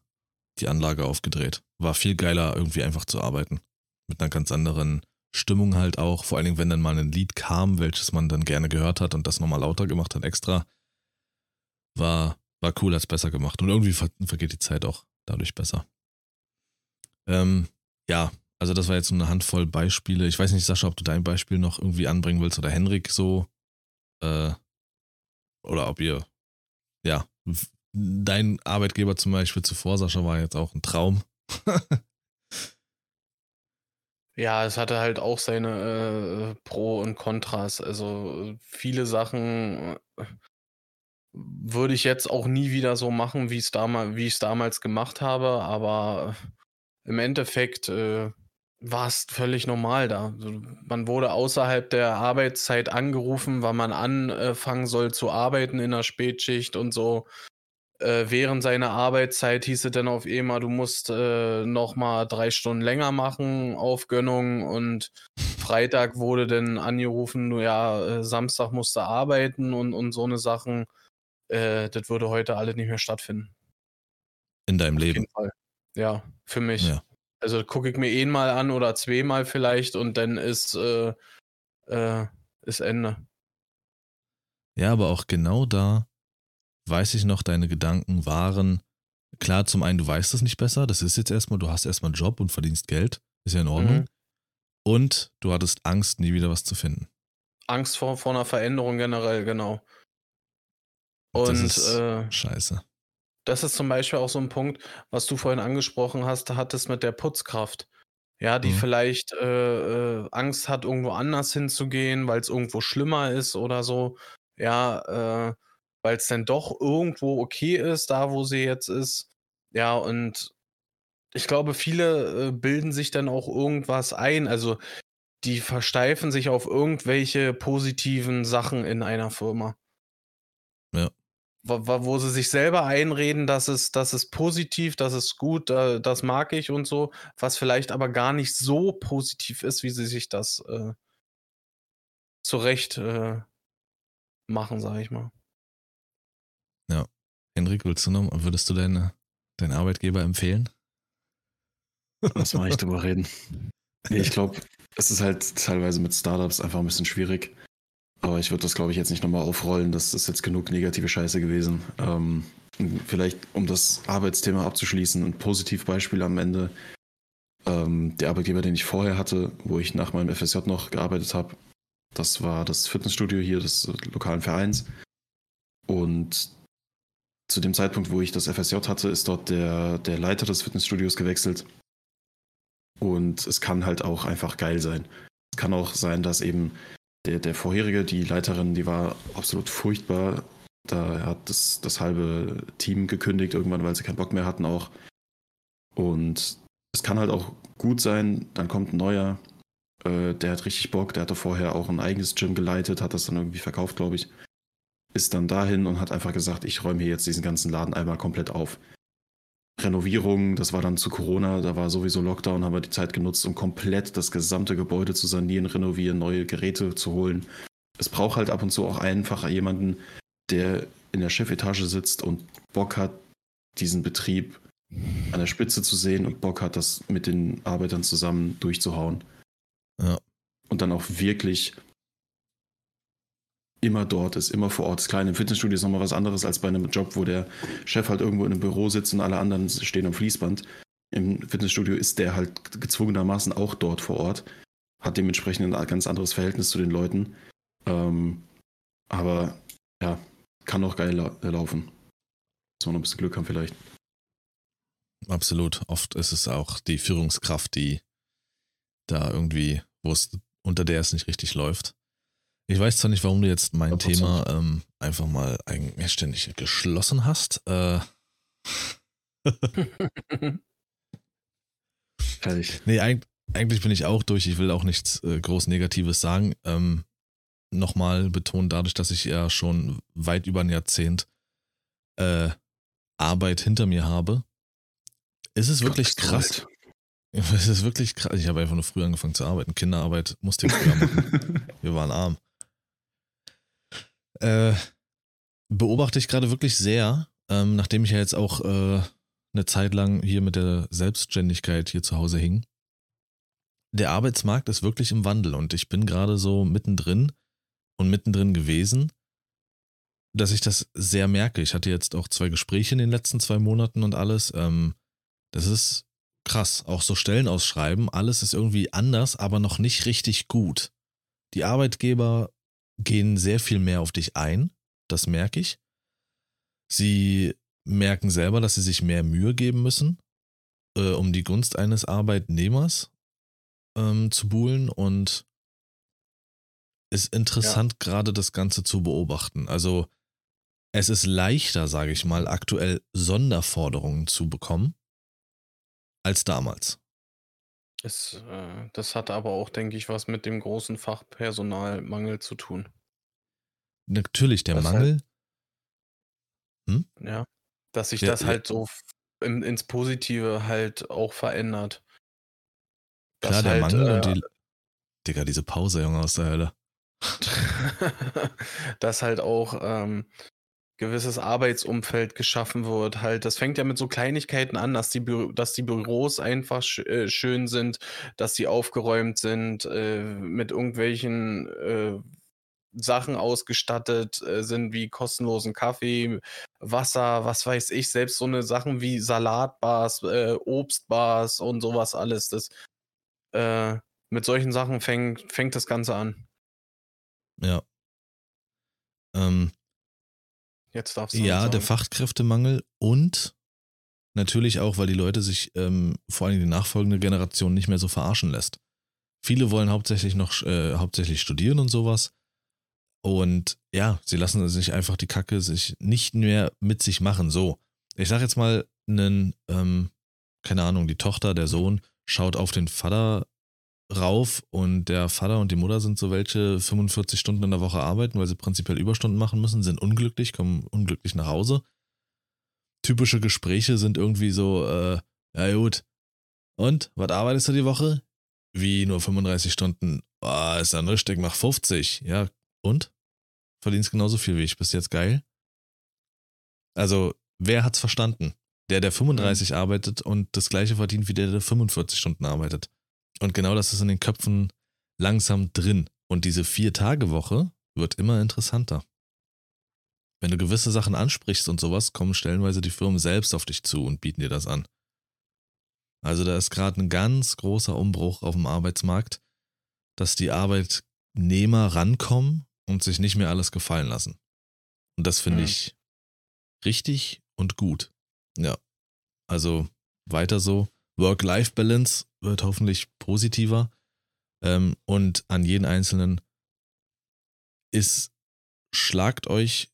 die Anlage aufgedreht. War viel geiler, irgendwie einfach zu arbeiten. Mit einer ganz anderen Stimmung halt auch. Vor allen Dingen, wenn dann mal ein Lied kam, welches man dann gerne gehört hat und das nochmal lauter gemacht hat extra. War, war cool, hat's besser gemacht. Und irgendwie ver vergeht die Zeit auch dadurch besser. Ähm, ja, also das war jetzt so eine Handvoll Beispiele. Ich weiß nicht, Sascha, ob du dein Beispiel noch irgendwie anbringen willst oder Henrik so. Äh, oder ob ihr, ja, dein Arbeitgeber zum Beispiel zuvor, Sascha, war jetzt auch ein Traum. Ja, es hatte halt auch seine äh, Pro und Kontras. Also viele Sachen äh, würde ich jetzt auch nie wieder so machen, wie ich es damals gemacht habe, aber im Endeffekt äh, war es völlig normal da. Man wurde außerhalb der Arbeitszeit angerufen, wann man anfangen soll zu arbeiten in der Spätschicht und so. Äh, während seiner Arbeitszeit hieß es dann auf einmal, du musst äh, noch mal drei Stunden länger machen auf Gönnung und Freitag wurde dann angerufen, du ja, äh, Samstag musst du arbeiten und, und so eine Sachen. Äh, das würde heute alles nicht mehr stattfinden. In deinem Auf Leben. Ja, für mich. Ja. Also gucke ich mir einmal an oder zweimal vielleicht und dann ist, äh, äh, ist Ende. Ja, aber auch genau da weiß ich noch, deine Gedanken waren, klar, zum einen, du weißt es nicht besser, das ist jetzt erstmal, du hast erstmal einen Job und verdienst Geld, ist ja in Ordnung. Mhm. Und du hattest Angst, nie wieder was zu finden. Angst vor, vor einer Veränderung generell, genau. Das Und ist äh, scheiße. das ist zum Beispiel auch so ein Punkt, was du vorhin angesprochen hast, hattest mit der Putzkraft. Ja, die Mhm. vielleicht äh, äh, Angst hat, irgendwo anders hinzugehen, weil es irgendwo schlimmer ist oder so. Ja, äh, weil es dann doch irgendwo okay ist, da wo sie jetzt ist. Ja, und ich glaube, viele äh, bilden sich dann auch irgendwas ein. Also die versteifen sich auf irgendwelche positiven Sachen in einer Firma. Ja. Wo, wo sie sich selber einreden, dass es, das ist positiv, das ist gut, äh, das mag ich und so, was vielleicht aber gar nicht so positiv ist, wie sie sich das äh, zurecht äh, machen, sag ich mal. Henrik, willst du noch, würdest du deine, deinen Arbeitgeber empfehlen? Lass mal nicht drüber reden. Nee, ich glaube, es ist halt teilweise mit Startups einfach ein bisschen schwierig. Aber ich würde das, glaube ich, jetzt nicht nochmal aufrollen. Das ist jetzt genug negative Scheiße gewesen. Ähm, vielleicht, um das Arbeitsthema abzuschließen, ein Positivbeispiel am Ende. Ähm, der Arbeitgeber, den ich vorher hatte, wo ich nach meinem FSJ noch gearbeitet habe, das war das Fitnessstudio hier des lokalen Vereins. Und zu dem Zeitpunkt, wo ich das FSJ hatte, ist dort der, der Leiter des Fitnessstudios gewechselt. Und es kann halt auch einfach geil sein. Es kann auch sein, dass eben der, der vorherige, die Leiterin, die war absolut furchtbar. Da hat das, das halbe Team gekündigt irgendwann, weil sie keinen Bock mehr hatten auch. Und es kann halt auch gut sein, dann kommt ein neuer, äh, der hat richtig Bock, der hatte vorher auch ein eigenes Gym geleitet, hat das dann irgendwie verkauft, glaube ich. Ist dann dahin und hat einfach gesagt, ich räume hier jetzt diesen ganzen Laden einmal komplett auf. Renovierung, das war dann zu Corona, da war sowieso Lockdown, haben wir die Zeit genutzt, um komplett das gesamte Gebäude zu sanieren, renovieren, neue Geräte zu holen. Es braucht halt ab und zu auch einfach jemanden, der in der Chefetage sitzt und Bock hat, diesen Betrieb an der Spitze zu sehen und Bock hat, das mit den Arbeitern zusammen durchzuhauen. Ja. Und dann auch wirklich immer dort ist, immer vor Ort. Das kleine Fitnessstudio ist nochmal was anderes als bei einem Job, wo der Chef halt irgendwo in einem Büro sitzt und alle anderen stehen am Fließband. Im Fitnessstudio ist der halt gezwungenermaßen auch dort vor Ort, hat dementsprechend ein ganz anderes Verhältnis zu den Leuten. Ähm, aber ja, kann auch geil lau laufen. Muss man noch ein bisschen Glück haben vielleicht. Absolut. Oft ist es auch die Führungskraft, die da irgendwie, wo es unter der es nicht richtig läuft. Ich weiß zwar nicht, warum du jetzt mein 100%. Thema ähm, einfach mal eigenständig geschlossen hast. Äh, Fertig. nee, eig eigentlich bin ich auch durch. Ich will auch nichts äh, groß Negatives sagen. Ähm, Nochmal betont, dadurch, dass ich ja schon weit über ein Jahrzehnt äh, Arbeit hinter mir habe, ist es wirklich Gott, krass. Es ist wirklich krass. Ich habe einfach nur früh angefangen zu arbeiten. Kinderarbeit musste ich früher machen. Wir waren arm. Äh, beobachte ich gerade wirklich sehr, ähm, nachdem ich ja jetzt auch äh, eine Zeit lang hier mit der Selbstständigkeit hier zu Hause hing. Der Arbeitsmarkt ist wirklich im Wandel und ich bin gerade so mittendrin und mittendrin gewesen, dass ich das sehr merke. Ich hatte jetzt auch zwei Gespräche in den letzten zwei Monaten und alles. Ähm, das ist krass. Auch so Stellen ausschreiben, alles ist irgendwie anders, aber noch nicht richtig gut. Die Arbeitgeber gehen sehr viel mehr auf dich ein, das merke ich. Sie merken selber, dass sie sich mehr Mühe geben müssen, äh, um die Gunst eines Arbeitnehmers ähm, zu buhlen und ist interessant, ja. gerade das Ganze zu beobachten. Also es ist leichter, sage ich mal, aktuell Sonderforderungen zu bekommen als damals. Es, äh, das hat aber auch, denke ich, was mit dem großen Fachpersonalmangel zu tun. Natürlich, der das Mangel. Halt, hm? Ja, dass sich ja, das halt so in, ins Positive halt auch verändert. Klar, der halt, Mangel äh, und die. Digga, diese Pause, Junge, aus der Hölle. dass halt auch ähm, gewisses Arbeitsumfeld geschaffen wird. Halt, das fängt ja mit so Kleinigkeiten an, dass die, Bü dass die Büros einfach sch äh, schön sind, dass sie aufgeräumt sind, äh, mit irgendwelchen äh, Sachen ausgestattet äh, sind, wie kostenlosen Kaffee, Wasser, was weiß ich, selbst so eine Sachen wie Salatbars, äh, Obstbars und sowas alles. Das, äh, mit solchen Sachen fängt, fängt das Ganze an. Ja. Ähm, Jetzt darfst du. Ja, der Fachkräftemangel und natürlich auch, weil die Leute sich, ähm, vor allem die nachfolgende Generation, nicht mehr so verarschen lässt. Viele wollen hauptsächlich noch äh, hauptsächlich studieren und sowas. Und ja, sie lassen sich einfach die Kacke sich nicht mehr mit sich machen. So, ich sag jetzt mal, einen, ähm, keine Ahnung, die Tochter, der Sohn schaut auf den Vater rauf und der Vater und die Mutter sind so welche 45 Stunden in der Woche arbeiten, weil sie prinzipiell Überstunden machen müssen, sind unglücklich, kommen unglücklich nach Hause. Typische Gespräche sind irgendwie so, äh, ja gut, und, was arbeitest du die Woche? Wie, nur 35 Stunden? Ah, ist dann richtig, mach 50. Ja, und? Verdienst genauso viel wie ich, bist jetzt geil? Also, wer hat's verstanden? Der, der 35 mhm. arbeitet und das gleiche verdient wie der, der 45 Stunden arbeitet. Und genau das ist in den Köpfen langsam drin. Und diese Vier-Tage-Woche wird immer interessanter. Wenn du gewisse Sachen ansprichst und sowas, kommen stellenweise die Firmen selbst auf dich zu und bieten dir das an. Also da ist gerade ein ganz großer Umbruch auf dem Arbeitsmarkt, dass die Arbeitnehmer rankommen und sich nicht mehr alles gefallen lassen. Und das finde mhm. ich richtig und gut. Ja. Also weiter so. Work-Life-Balance wird hoffentlich positiver. Ähm, und an jeden Einzelnen ist, schlagt euch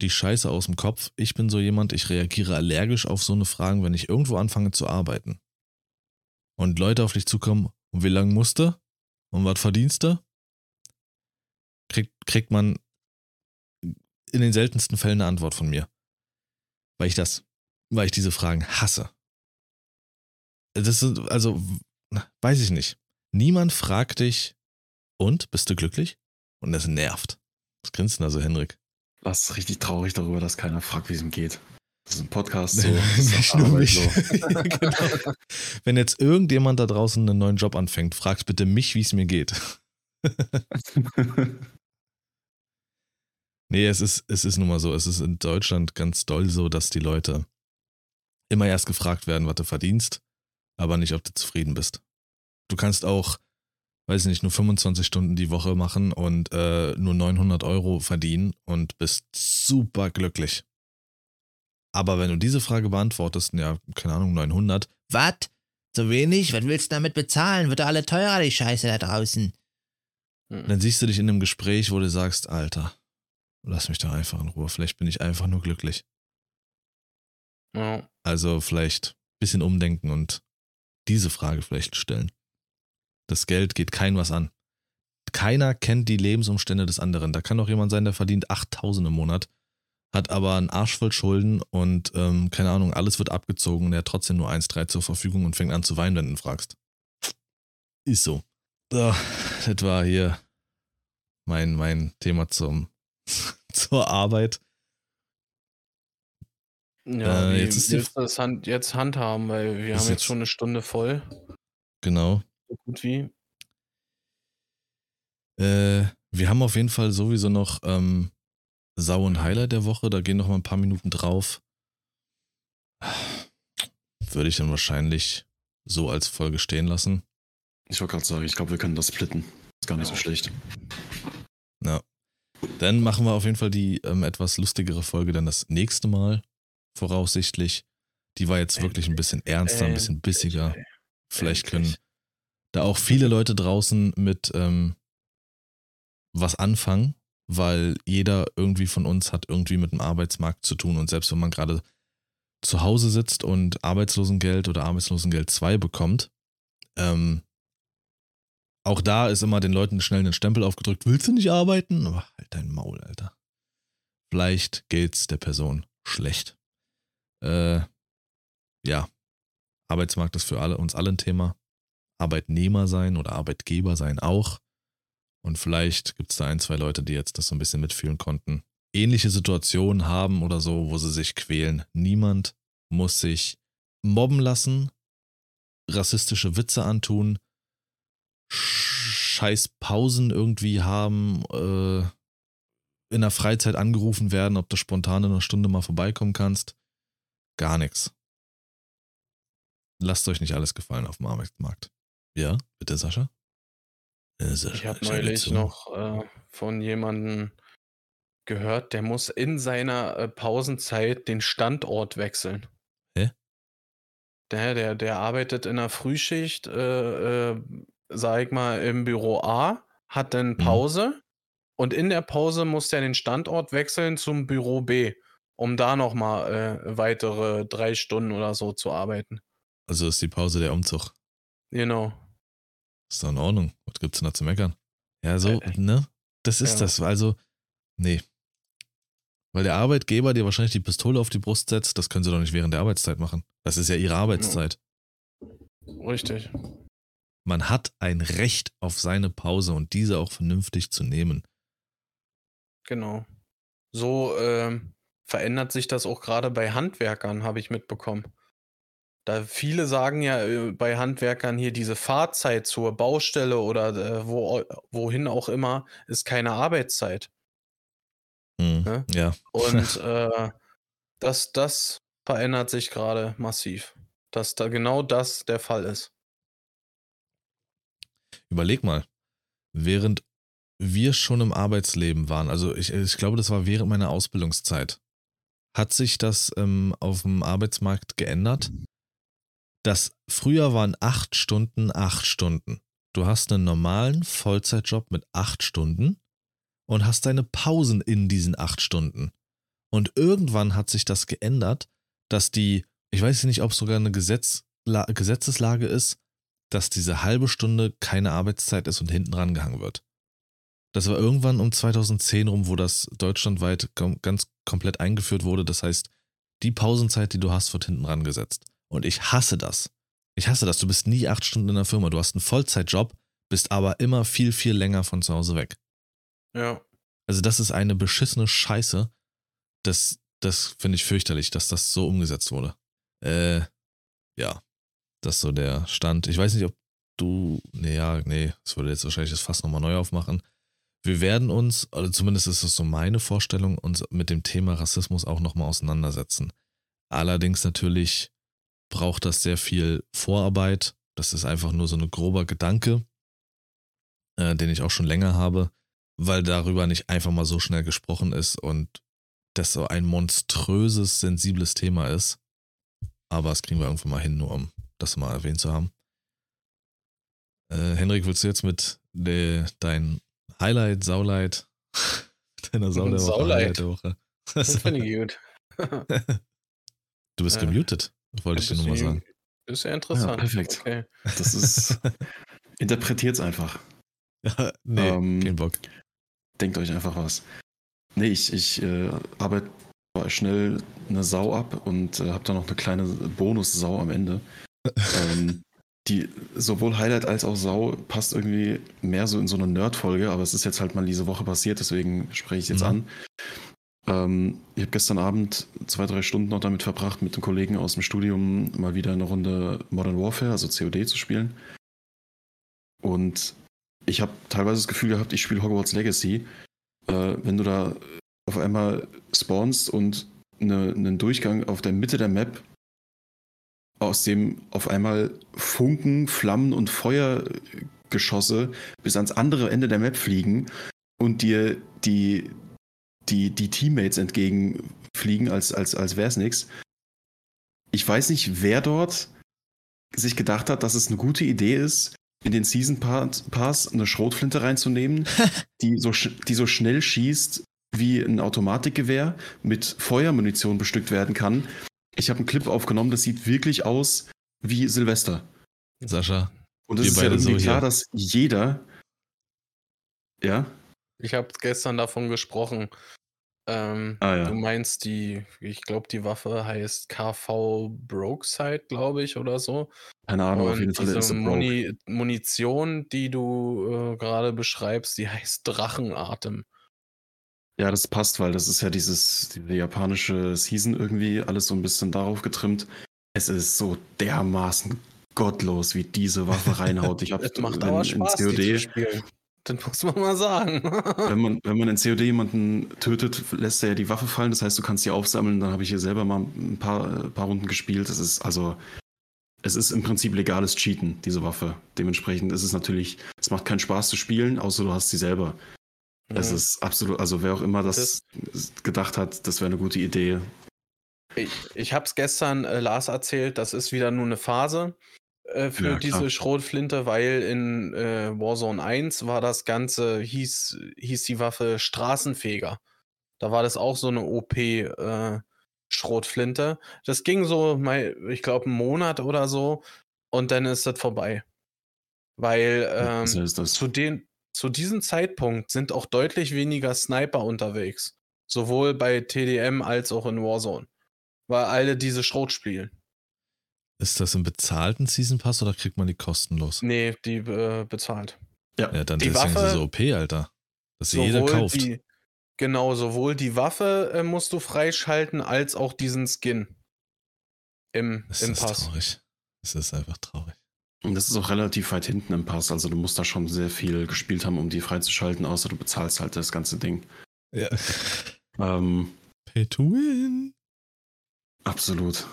die Scheiße aus dem Kopf. Ich bin so jemand, ich reagiere allergisch auf so eine Fragen, wenn ich irgendwo anfange zu arbeiten. Und Leute auf dich zukommen, und wie lange musste? Und was verdienst du? Kriegt, kriegt man in den seltensten Fällen eine Antwort von mir. Weil ich das, weil ich diese Fragen hasse. Das ist, also, weiß ich nicht. Niemand fragt dich, und, bist du glücklich? Und das nervt. Was grinst denn da so, Henrik? Das ist richtig traurig darüber, dass keiner fragt, wie es ihm geht. Das ist ein Podcast so. Nicht nur mich. Genau. Wenn jetzt irgendjemand da draußen einen neuen Job anfängt, fragt bitte mich, wie es mir geht. nee, es ist, es ist nun mal so. Es ist in Deutschland ganz doll so, dass die Leute immer erst gefragt werden, was du verdienst aber nicht, ob du zufrieden bist. Du kannst auch, weiß ich nicht, nur 25 Stunden die Woche machen und äh, nur 900 Euro verdienen und bist super glücklich. Aber wenn du diese Frage beantwortest, ja, keine Ahnung, 900. Was? So wenig? Was willst du damit bezahlen? Wird alle teurer, die Scheiße da draußen. Hm. Dann siehst du dich in einem Gespräch, wo du sagst, Alter, lass mich doch einfach in Ruhe. Vielleicht bin ich einfach nur glücklich. Ja. Also vielleicht ein bisschen umdenken und diese Frage vielleicht stellen. Das Geld geht kein was an. Keiner kennt die Lebensumstände des anderen. Da kann doch jemand sein, der verdient 8000 im Monat, hat aber einen Arsch voll Schulden und ähm, keine Ahnung, alles wird abgezogen und er hat trotzdem nur 1,3 zur Verfügung und fängt an zu weinen, wenn du ihn fragst. Ist so. so das war hier mein, mein Thema zum, zur Arbeit. Ja, äh, jetzt ist jetzt, das Hand, jetzt handhaben, weil wir haben jetzt, jetzt schon eine Stunde voll. Genau. So gut wie. Äh, wir haben auf jeden Fall sowieso noch ähm, Sau und Highlight der Woche. Da gehen noch mal ein paar Minuten drauf. Würde ich dann wahrscheinlich so als Folge stehen lassen. Ich wollte gerade sagen, ich glaube, wir können das splitten. Ist gar nicht so schlecht. Ja. Dann machen wir auf jeden Fall die ähm, etwas lustigere Folge dann das nächste Mal. Voraussichtlich. Die war jetzt wirklich ein bisschen ernster, ein bisschen bissiger. Vielleicht können da auch viele Leute draußen mit ähm, was anfangen, weil jeder irgendwie von uns hat irgendwie mit dem Arbeitsmarkt zu tun. Und selbst wenn man gerade zu Hause sitzt und Arbeitslosengeld oder Arbeitslosengeld 2 bekommt, ähm, auch da ist immer den Leuten schnell einen Stempel aufgedrückt, willst du nicht arbeiten? Aber halt dein Maul, Alter. Vielleicht geht's der Person schlecht. Äh, ja, Arbeitsmarkt ist für alle, uns alle ein Thema. Arbeitnehmer sein oder Arbeitgeber sein auch. Und vielleicht gibt es da ein, zwei Leute, die jetzt das so ein bisschen mitfühlen konnten. Ähnliche Situationen haben oder so, wo sie sich quälen. Niemand muss sich mobben lassen, rassistische Witze antun, scheiß Pausen irgendwie haben, äh, in der Freizeit angerufen werden, ob du spontan in einer Stunde mal vorbeikommen kannst. Gar nichts. Lasst euch nicht alles gefallen auf dem Arbeitsmarkt. Ja, bitte, Sascha? Äh, Sascha ich habe neulich noch äh, von jemandem gehört, der muss in seiner äh, Pausenzeit den Standort wechseln. Hä? Der, der, der arbeitet in der Frühschicht, äh, äh, sag ich mal, im Büro A, hat dann mhm. Pause mhm. und in der Pause muss er den Standort wechseln zum Büro B, um da nochmal äh, weitere drei Stunden oder so zu arbeiten. Also ist die Pause der Umzug. Genau. Ist doch in Ordnung. Was gibt's denn da zu meckern? Ja, so, äh, ne? Das ist ja. das. Also, nee. Weil der Arbeitgeber dir wahrscheinlich die Pistole auf die Brust setzt, das können sie doch nicht während der Arbeitszeit machen. Das ist ja ihre Arbeitszeit. Richtig. Man hat ein Recht auf seine Pause und diese auch vernünftig zu nehmen. Genau. So ähm, verändert sich das auch gerade bei Handwerkern, habe ich mitbekommen. Da viele sagen ja äh, bei Handwerkern hier diese Fahrzeit zur Baustelle oder äh, wo, wohin auch immer ist keine Arbeitszeit. Mhm, ne? Ja. Und äh, das, das verändert sich gerade massiv. Dass da genau das der Fall ist. Überleg mal, während wir schon im Arbeitsleben waren, also ich, ich glaube, das war während meiner Ausbildungszeit, hat sich das ähm, auf dem Arbeitsmarkt geändert? Das früher waren acht Stunden, acht Stunden. Du hast einen normalen Vollzeitjob mit acht Stunden und hast deine Pausen in diesen acht Stunden. Und irgendwann hat sich das geändert, dass die, ich weiß nicht, ob es sogar eine Gesetz, Gesetzeslage ist, dass diese halbe Stunde keine Arbeitszeit ist und hinten rangehangen wird. Das war irgendwann um 2010 rum, wo das deutschlandweit ganz komplett eingeführt wurde. Das heißt, die Pausenzeit, die du hast, wird hinten rangesetzt. Und ich hasse das. Ich hasse das. Du bist nie acht Stunden in der Firma. Du hast einen Vollzeitjob, bist aber immer viel, viel länger von zu Hause weg. Ja. Also, das ist eine beschissene Scheiße. Das, das finde ich fürchterlich, dass das so umgesetzt wurde. Äh, ja. Das ist so der Stand. Ich weiß nicht, ob du. Nee, ja, nee, das würde jetzt wahrscheinlich das Fass nochmal neu aufmachen. Wir werden uns, oder zumindest ist es so meine Vorstellung, uns mit dem Thema Rassismus auch nochmal auseinandersetzen. Allerdings natürlich braucht das sehr viel Vorarbeit. Das ist einfach nur so ein grober Gedanke, äh, den ich auch schon länger habe, weil darüber nicht einfach mal so schnell gesprochen ist und das so ein monströses, sensibles Thema ist. Aber das kriegen wir irgendwann mal hin, nur um das mal erwähnt zu haben. Äh, Henrik, willst du jetzt mit de, dein Highlight, Saulight, deiner Sau der Woche, Saulight. der Woche? Das finde ich gut. du bist gemutet. Wollte ich dir nur mal sagen. Ist ja interessant. Ja, perfekt. Okay. Das ist. interpretiert es einfach. Ja, nee, ähm, kein Bock. Denkt euch einfach was. Nee, ich, ich äh, arbeite schnell eine Sau ab und äh, habe da noch eine kleine Bonus-Sau am Ende. ähm, die sowohl Highlight als auch Sau passt irgendwie mehr so in so eine Nerd-Folge, aber es ist jetzt halt mal diese Woche passiert, deswegen spreche ich es jetzt mhm. an. Ähm, ich habe gestern Abend zwei, drei Stunden noch damit verbracht, mit den Kollegen aus dem Studium mal wieder eine Runde Modern Warfare, also COD, zu spielen. Und ich habe teilweise das Gefühl gehabt, ich spiele Hogwarts Legacy. Äh, wenn du da auf einmal spawnst und eine, einen Durchgang auf der Mitte der Map, aus dem auf einmal Funken, Flammen und Feuergeschosse bis ans andere Ende der Map fliegen und dir die, die, die Teammates entgegenfliegen, als, als, als wäre es nichts. Ich weiß nicht, wer dort sich gedacht hat, dass es eine gute Idee ist, in den Season Pass eine Schrotflinte reinzunehmen, die so, die so schnell schießt wie ein Automatikgewehr mit Feuermunition bestückt werden kann. Ich habe einen Clip aufgenommen, das sieht wirklich aus wie Silvester. Sascha. Und es ist ja irgendwie so klar, dass jeder. Ja? Ich habe gestern davon gesprochen. Ähm, Ah, ja. Du meinst die, ich glaube, die Waffe heißt KV Brokeside, glaube ich, oder so. Keine Ahnung, auf Und jeden Fall ist diese er broke. Muni Munition, die du äh, gerade beschreibst, die heißt Drachenatem. Ja, das passt, weil das ist ja dieses diese japanische Season irgendwie, alles so ein bisschen darauf getrimmt. Es ist so dermaßen gottlos, wie diese Waffe reinhaut. Ich habe Es macht in, aber in Spaß, zu COD. Das muss man mal sagen. wenn man, wenn man in COD jemanden tötet, lässt er ja die Waffe fallen. Das heißt, du kannst sie aufsammeln. Dann habe ich hier selber mal ein paar, äh, paar Runden gespielt. Es ist also, es ist im Prinzip legales Cheaten, diese Waffe. Dementsprechend ist es natürlich, es macht keinen Spaß zu spielen, außer du hast sie selber. Es Mhm. ist absolut, also wer auch immer das, gedacht hat, das wäre eine gute Idee. Ich, ich habe es gestern äh, Lars erzählt, das ist wieder nur eine Phase äh, für Ja, diese Schrotflinte, weil in äh, Warzone 1 war das Ganze, hieß, hieß die Waffe Straßenfeger. Da war das auch so eine OP äh, Schrotflinte. Das ging so, mal, ich glaube, einen Monat oder so und dann ist das vorbei. Weil ähm, so ist das. zu, den, zu diesem Zeitpunkt sind auch deutlich weniger Sniper unterwegs. Sowohl bei TDM als auch in Warzone. Weil alle diese Schrot spielen. Ist das im bezahlten Season Pass oder kriegt man die kostenlos? Nee, die äh, bezahlt. Ja, dann Die deswegen ist Waffe- es so OP, Alter. Dass sie jeder kauft. Die, genau, sowohl die Waffe äh, musst du freischalten, als auch diesen Skin. Im, Das im ist Pass. traurig. Es ist einfach traurig. Und das ist auch relativ weit hinten im Pass. Also du musst da schon sehr viel gespielt haben, um die freizuschalten, außer du bezahlst halt das ganze Ding. Ja. Ähm, Pay to win. absolut.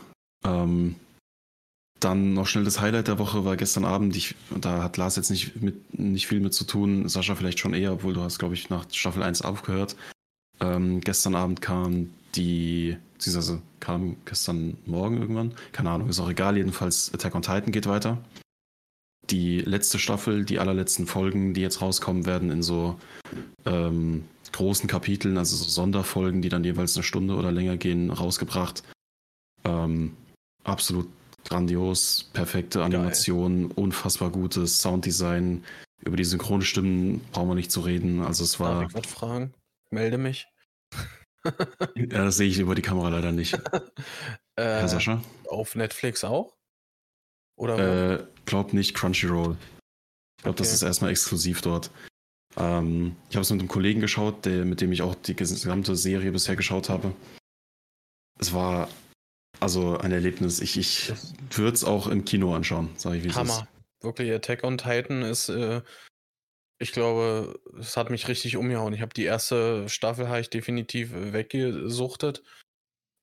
Ähm, dann noch schnell das Highlight der Woche war gestern Abend. Ich, da hat Lars jetzt nicht, mit, nicht viel mit zu tun. Sascha vielleicht schon eher, obwohl du hast, glaube ich, nach Staffel 1 aufgehört. Ähm, gestern Abend kam die, beziehungsweise kam gestern Morgen irgendwann. Keine Ahnung, ist auch egal. Jedenfalls Attack on Titan geht weiter. Die letzte Staffel, die allerletzten Folgen, die jetzt rauskommen werden, in so ähm, großen Kapiteln, also so Sonderfolgen, die dann jeweils eine Stunde oder länger gehen, rausgebracht. Ähm, absolut grandios, perfekte Animation, unfassbar gutes Sounddesign. Über die Synchronstimmen brauchen wir nicht zu reden. Also es Darf war, ich was fragen? Melde mich. ja, das sehe ich über die Kamera leider nicht. Äh, Herr Sascha? auf Netflix auch? Oder? Äh, glaub nicht Crunchyroll. Ich glaube, das Okay. ist erstmal exklusiv dort. Ähm, ich habe es mit einem Kollegen geschaut, der, mit dem ich auch die gesamte Serie bisher geschaut habe. Es war also ein Erlebnis. Ich, ich würde es auch im Kino anschauen, sage ich wie es ist. Hammer. Wirklich, Attack on Titan ist, äh, ich glaube, es hat mich richtig umgehauen. Ich habe die erste Staffel habe ich definitiv weggesuchtet.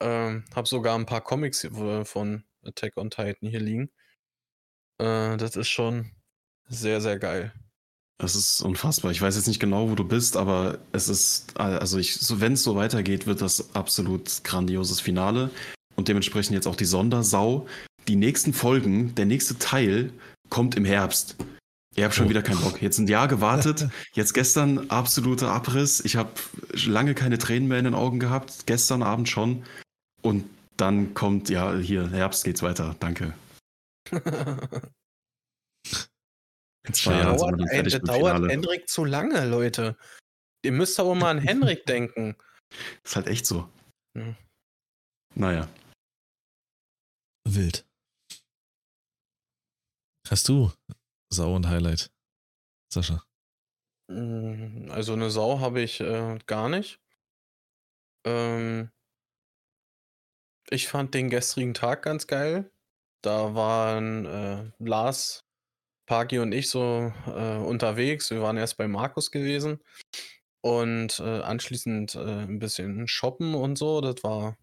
Ähm, habe sogar ein paar Comics äh, von Attack on Titan hier liegen. Äh, das ist schon sehr, sehr geil. Es ist unfassbar. Ich weiß jetzt nicht genau, wo du bist, aber es ist, also ich, so, wenn es so weitergeht, wird das absolut grandioses Finale. Und dementsprechend jetzt auch die Sondersau. Die nächsten Folgen, der nächste Teil kommt im Herbst. Ich habe schon Oh. wieder keinen Bock. Jetzt ein Jahr gewartet. Jetzt gestern absoluter Abriss. Ich habe lange keine Tränen mehr in den Augen gehabt. Gestern Abend schon. Und dann kommt, ja, hier, Herbst geht's weiter. Danke. In zwei Ja, Jahren sind wir dauert, ein, fertig das mit dauert Finale. Hendrik zu lange, Leute. Ihr müsst aber mal an Henrik denken. Ist halt echt so. Ja. Naja. Wild. Hast du Sau und Highlight? Sascha. Mm, Also eine Sau habe ich äh, gar nicht. Ähm, ich fand den gestrigen Tag ganz geil. Da waren äh, Lars, Pagi und ich so äh, unterwegs. Wir waren erst bei Markus gewesen und äh, anschließend äh, ein bisschen shoppen und so. Das war,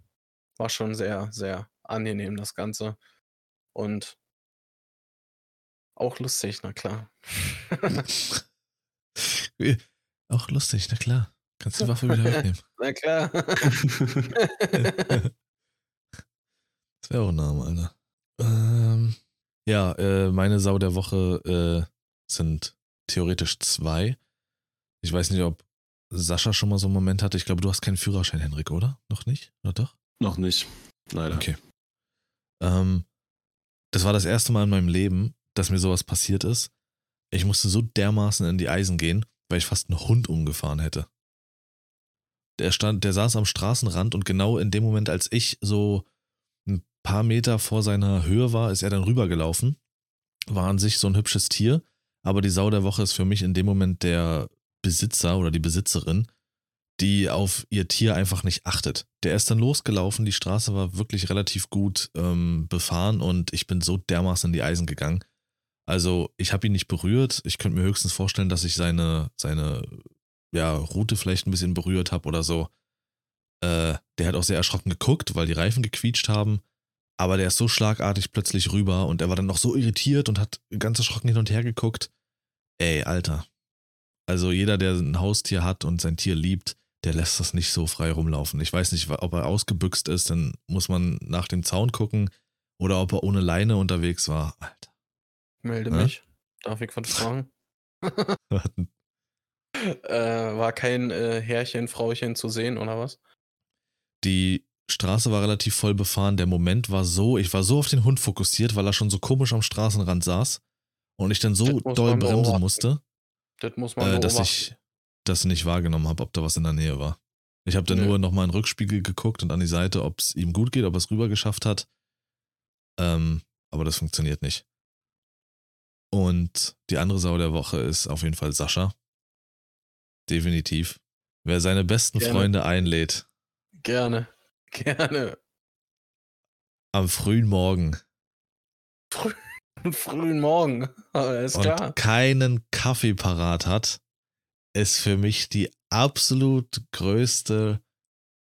war schon sehr, sehr angenehm, das Ganze. Und auch lustig, na klar. Auch lustig, na klar. Kannst die Waffe wieder wegnehmen. Na klar. Das wäre auch ein Name, Alter. Ähm, ja, äh, meine Sau der Woche äh, sind theoretisch zwei. Ich weiß nicht, ob Sascha schon mal so einen Moment hatte. Ich glaube, du hast keinen Führerschein, Henrik, oder? Noch nicht? Oder doch? Noch nicht. Leider. Okay. Ähm, das war das erste Mal in meinem Leben, dass mir sowas passiert ist. Ich musste so dermaßen in die Eisen gehen, weil ich fast einen Hund umgefahren hätte. Der stand, der saß am Straßenrand und genau in dem Moment, als ich so paar Meter vor seiner Höhe war, ist er dann rübergelaufen. War an sich so ein hübsches Tier, aber die Sau der Woche ist für mich in dem Moment der Besitzer oder die Besitzerin, die auf ihr Tier einfach nicht achtet. Der ist dann losgelaufen, die Straße war wirklich relativ gut ähm, befahren und ich bin so dermaßen in die Eisen gegangen. Also ich habe ihn nicht berührt. Ich könnte mir höchstens vorstellen, dass ich seine, seine ja, Route vielleicht ein bisschen berührt habe oder so. Äh, der hat auch sehr erschrocken geguckt, weil die Reifen gequietscht haben. Aber der ist so schlagartig plötzlich rüber und er war dann noch so irritiert und hat ganz erschrocken hin und her geguckt. Ey, Alter. Also jeder, der ein Haustier hat und sein Tier liebt, der lässt das nicht so frei rumlaufen. Ich weiß nicht, ob er ausgebüxt ist, dann muss man nach dem Zaun gucken oder ob er ohne Leine unterwegs war. Alter. Melde Hä? mich. Darf ich was fragen? äh, war kein äh, Herrchen, Frauchen zu sehen oder was? Die Straße war relativ voll befahren. Der Moment war so, ich war so auf den Hund fokussiert, weil er schon so komisch am Straßenrand saß und ich dann so doll bremsen musste, Das äh, dass ich das nicht wahrgenommen habe, ob da was in der Nähe war. Ich habe dann Nö. nur nochmal in den Rückspiegel geguckt und an die Seite, ob es ihm gut geht, ob er es rüber geschafft hat. Ähm, aber das funktioniert nicht. Und die andere Sau der Woche ist auf jeden Fall Sascha. Definitiv. Wer seine besten Gerne. Freunde einlädt, Gerne. Gerne. am frühen Morgen Früh, frühen Morgen. Aber ist und klar. keinen Kaffee parat hat, ist für mich die absolut größte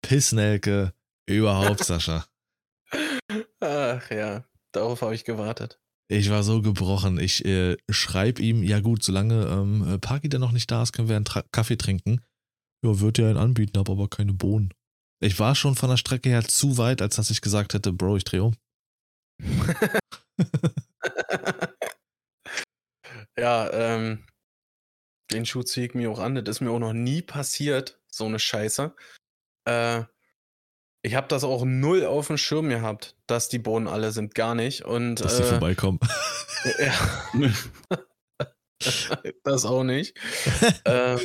Pissnelke überhaupt, Sascha. Ach ja, darauf habe ich gewartet. Ich war so gebrochen. Ich äh, schreibe ihm, ja gut, solange ähm, äh, Parky dann noch nicht da ist, können wir einen Tra Kaffee trinken. Ja, wird er einen anbieten, habe aber keine Bohnen. Ich war schon von der Strecke her zu weit, als dass ich gesagt hätte, Bro, ich drehe um. ja, ähm, den Schuh ziehe ich mir auch an. Das ist mir auch noch nie passiert, so eine Scheiße. Äh, ich habe das auch null auf dem Schirm gehabt, dass die Bohnen alle sind, gar nicht. Und Dass äh, vorbeikommen. ja, das auch nicht. ähm,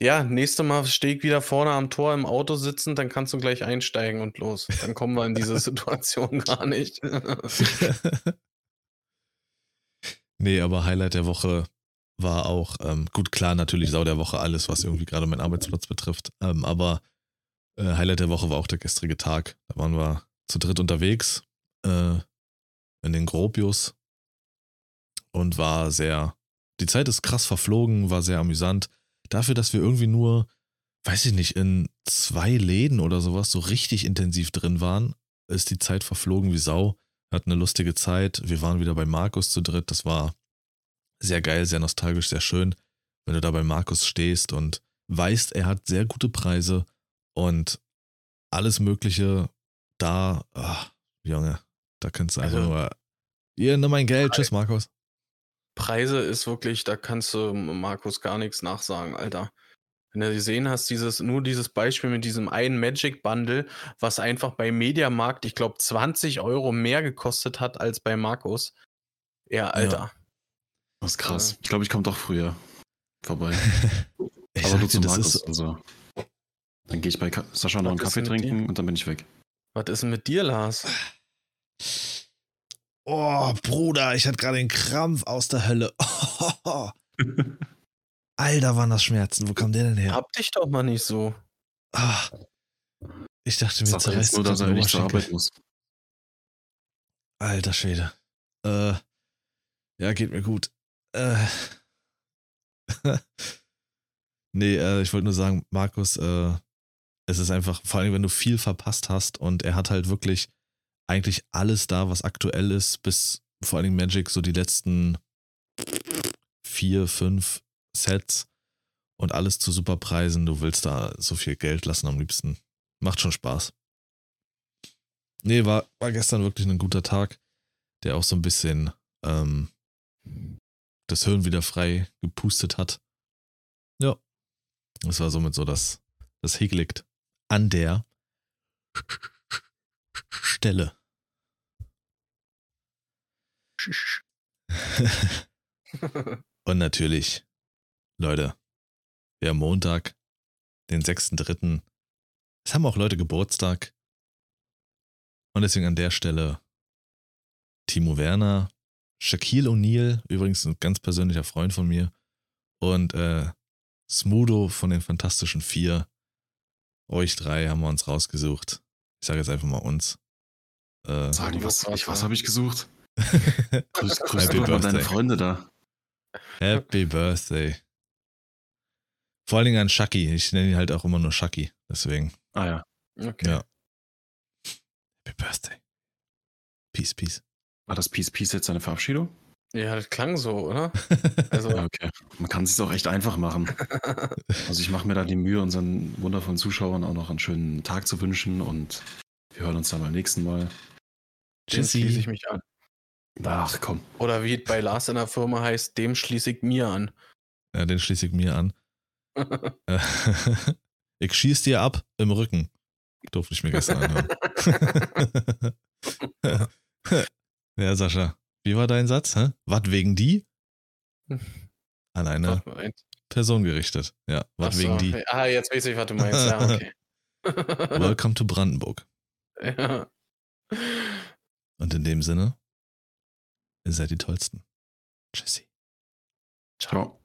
ja, nächstes Mal stehe ich wieder vorne am Tor im Auto sitzen, dann kannst du gleich einsteigen und los. Dann kommen wir in diese Situation gar nicht. nee, aber Highlight der Woche war auch, ähm, gut, klar, natürlich Sau der Woche alles, was irgendwie gerade meinen Arbeitsplatz betrifft. Ähm, aber äh, Highlight der Woche war auch der gestrige Tag. Da waren wir zu dritt unterwegs äh, in den Gropius und war sehr, die Zeit ist krass verflogen, war sehr amüsant. Dafür, dass wir irgendwie nur, weiß ich nicht, in zwei Läden oder sowas so richtig intensiv drin waren, ist die Zeit verflogen wie Sau. Hatten eine lustige Zeit. Wir waren wieder bei Markus zu dritt. Das war sehr geil, sehr nostalgisch, sehr schön, wenn du da bei Markus stehst und weißt, er hat sehr gute Preise und alles Mögliche da. Ach, Junge, da kannst du einfach Also- nur. Hier, nimm mein Geld. Tschüss, Markus. Preise ist wirklich, da kannst du Markus gar nichts nachsagen, Alter. Wenn du gesehen hast, dieses, nur dieses Beispiel mit diesem einen Magic Bundle, was einfach bei Mediamarkt, ich glaube, 20 Euro mehr gekostet hat als bei Markus. Ja, Alter. Das ist krass. Ich glaube, ich komme doch früher vorbei. Ich Aber nur zu Markus. ist, Also. Dann gehe ich bei Ka Sascha noch einen Kaffee trinken und dann bin ich weg. Was ist denn mit dir, Lars? Oh, Bruder, ich hatte gerade den Krampf aus der Hölle. Alter, waren das Schmerzen. Wo kam der denn her? Hab dich doch mal nicht so. Ah. Ich dachte mir, er zerreißt nur, dass er nicht zur. Arbeit muss. Alter Schwede. Äh, ja, geht mir gut. Äh. nee, äh, ich wollte nur sagen, Markus, äh, es ist einfach, vor allem wenn du viel verpasst hast und er hat halt wirklich eigentlich alles da, was aktuell ist, bis vor allem Magic so die letzten vier, fünf Sets. und alles zu super Preisen. Du willst da so viel Geld lassen am liebsten. Macht schon Spaß. Nee, war, war gestern wirklich ein guter Tag, der auch so ein bisschen ähm, das Hirn wieder frei gepustet hat. Ja. Das war somit so das, das Hegelikt an der Stelle. Und natürlich, Leute, wir haben Montag, den 6.3. Es haben auch Leute Geburtstag. Und deswegen an der Stelle Timo Werner, Shaquille O'Neal, übrigens ein ganz persönlicher Freund von mir, und äh, Smudo von den Fantastischen Vier. Euch drei haben wir uns rausgesucht. Ich sage jetzt einfach mal uns. Äh, Sagen, was, ich, was habe ich gesucht? grüß grüß Happy doch mal deine Freunde da. Happy Birthday. Vor allen Dingen an Shaki. Ich nenne ihn halt auch immer nur Shaki. Deswegen. Ah ja. Okay. Ja. Happy Birthday. Peace, peace. War das Peace, peace jetzt seine Verabschiedung? Ja, das klang so, oder? Also, ja, okay. Man kann es sich auch echt einfach machen. also ich mache mir da die Mühe, unseren wundervollen Zuschauern auch noch einen schönen Tag zu wünschen und wir hören uns dann beim nächsten Mal. Den schließe ich mich an. Ach komm. Oder wie es bei Lars in der Firma heißt, dem schließe ich mir an. Ja, den schließe ich mir an. ich schieß dir ab im Rücken. Durfte ich mir gestern anhören. ja, Sascha, wie war dein Satz? Hä? Was wegen die? An eine Person gerichtet. Ja, was so, wegen die. Ah, jetzt weiß ich, was du meinst. Ja, okay. Welcome to Brandenburg. Ja. Und in dem Sinne, ihr seid die Tollsten. Tschüssi. Ciao.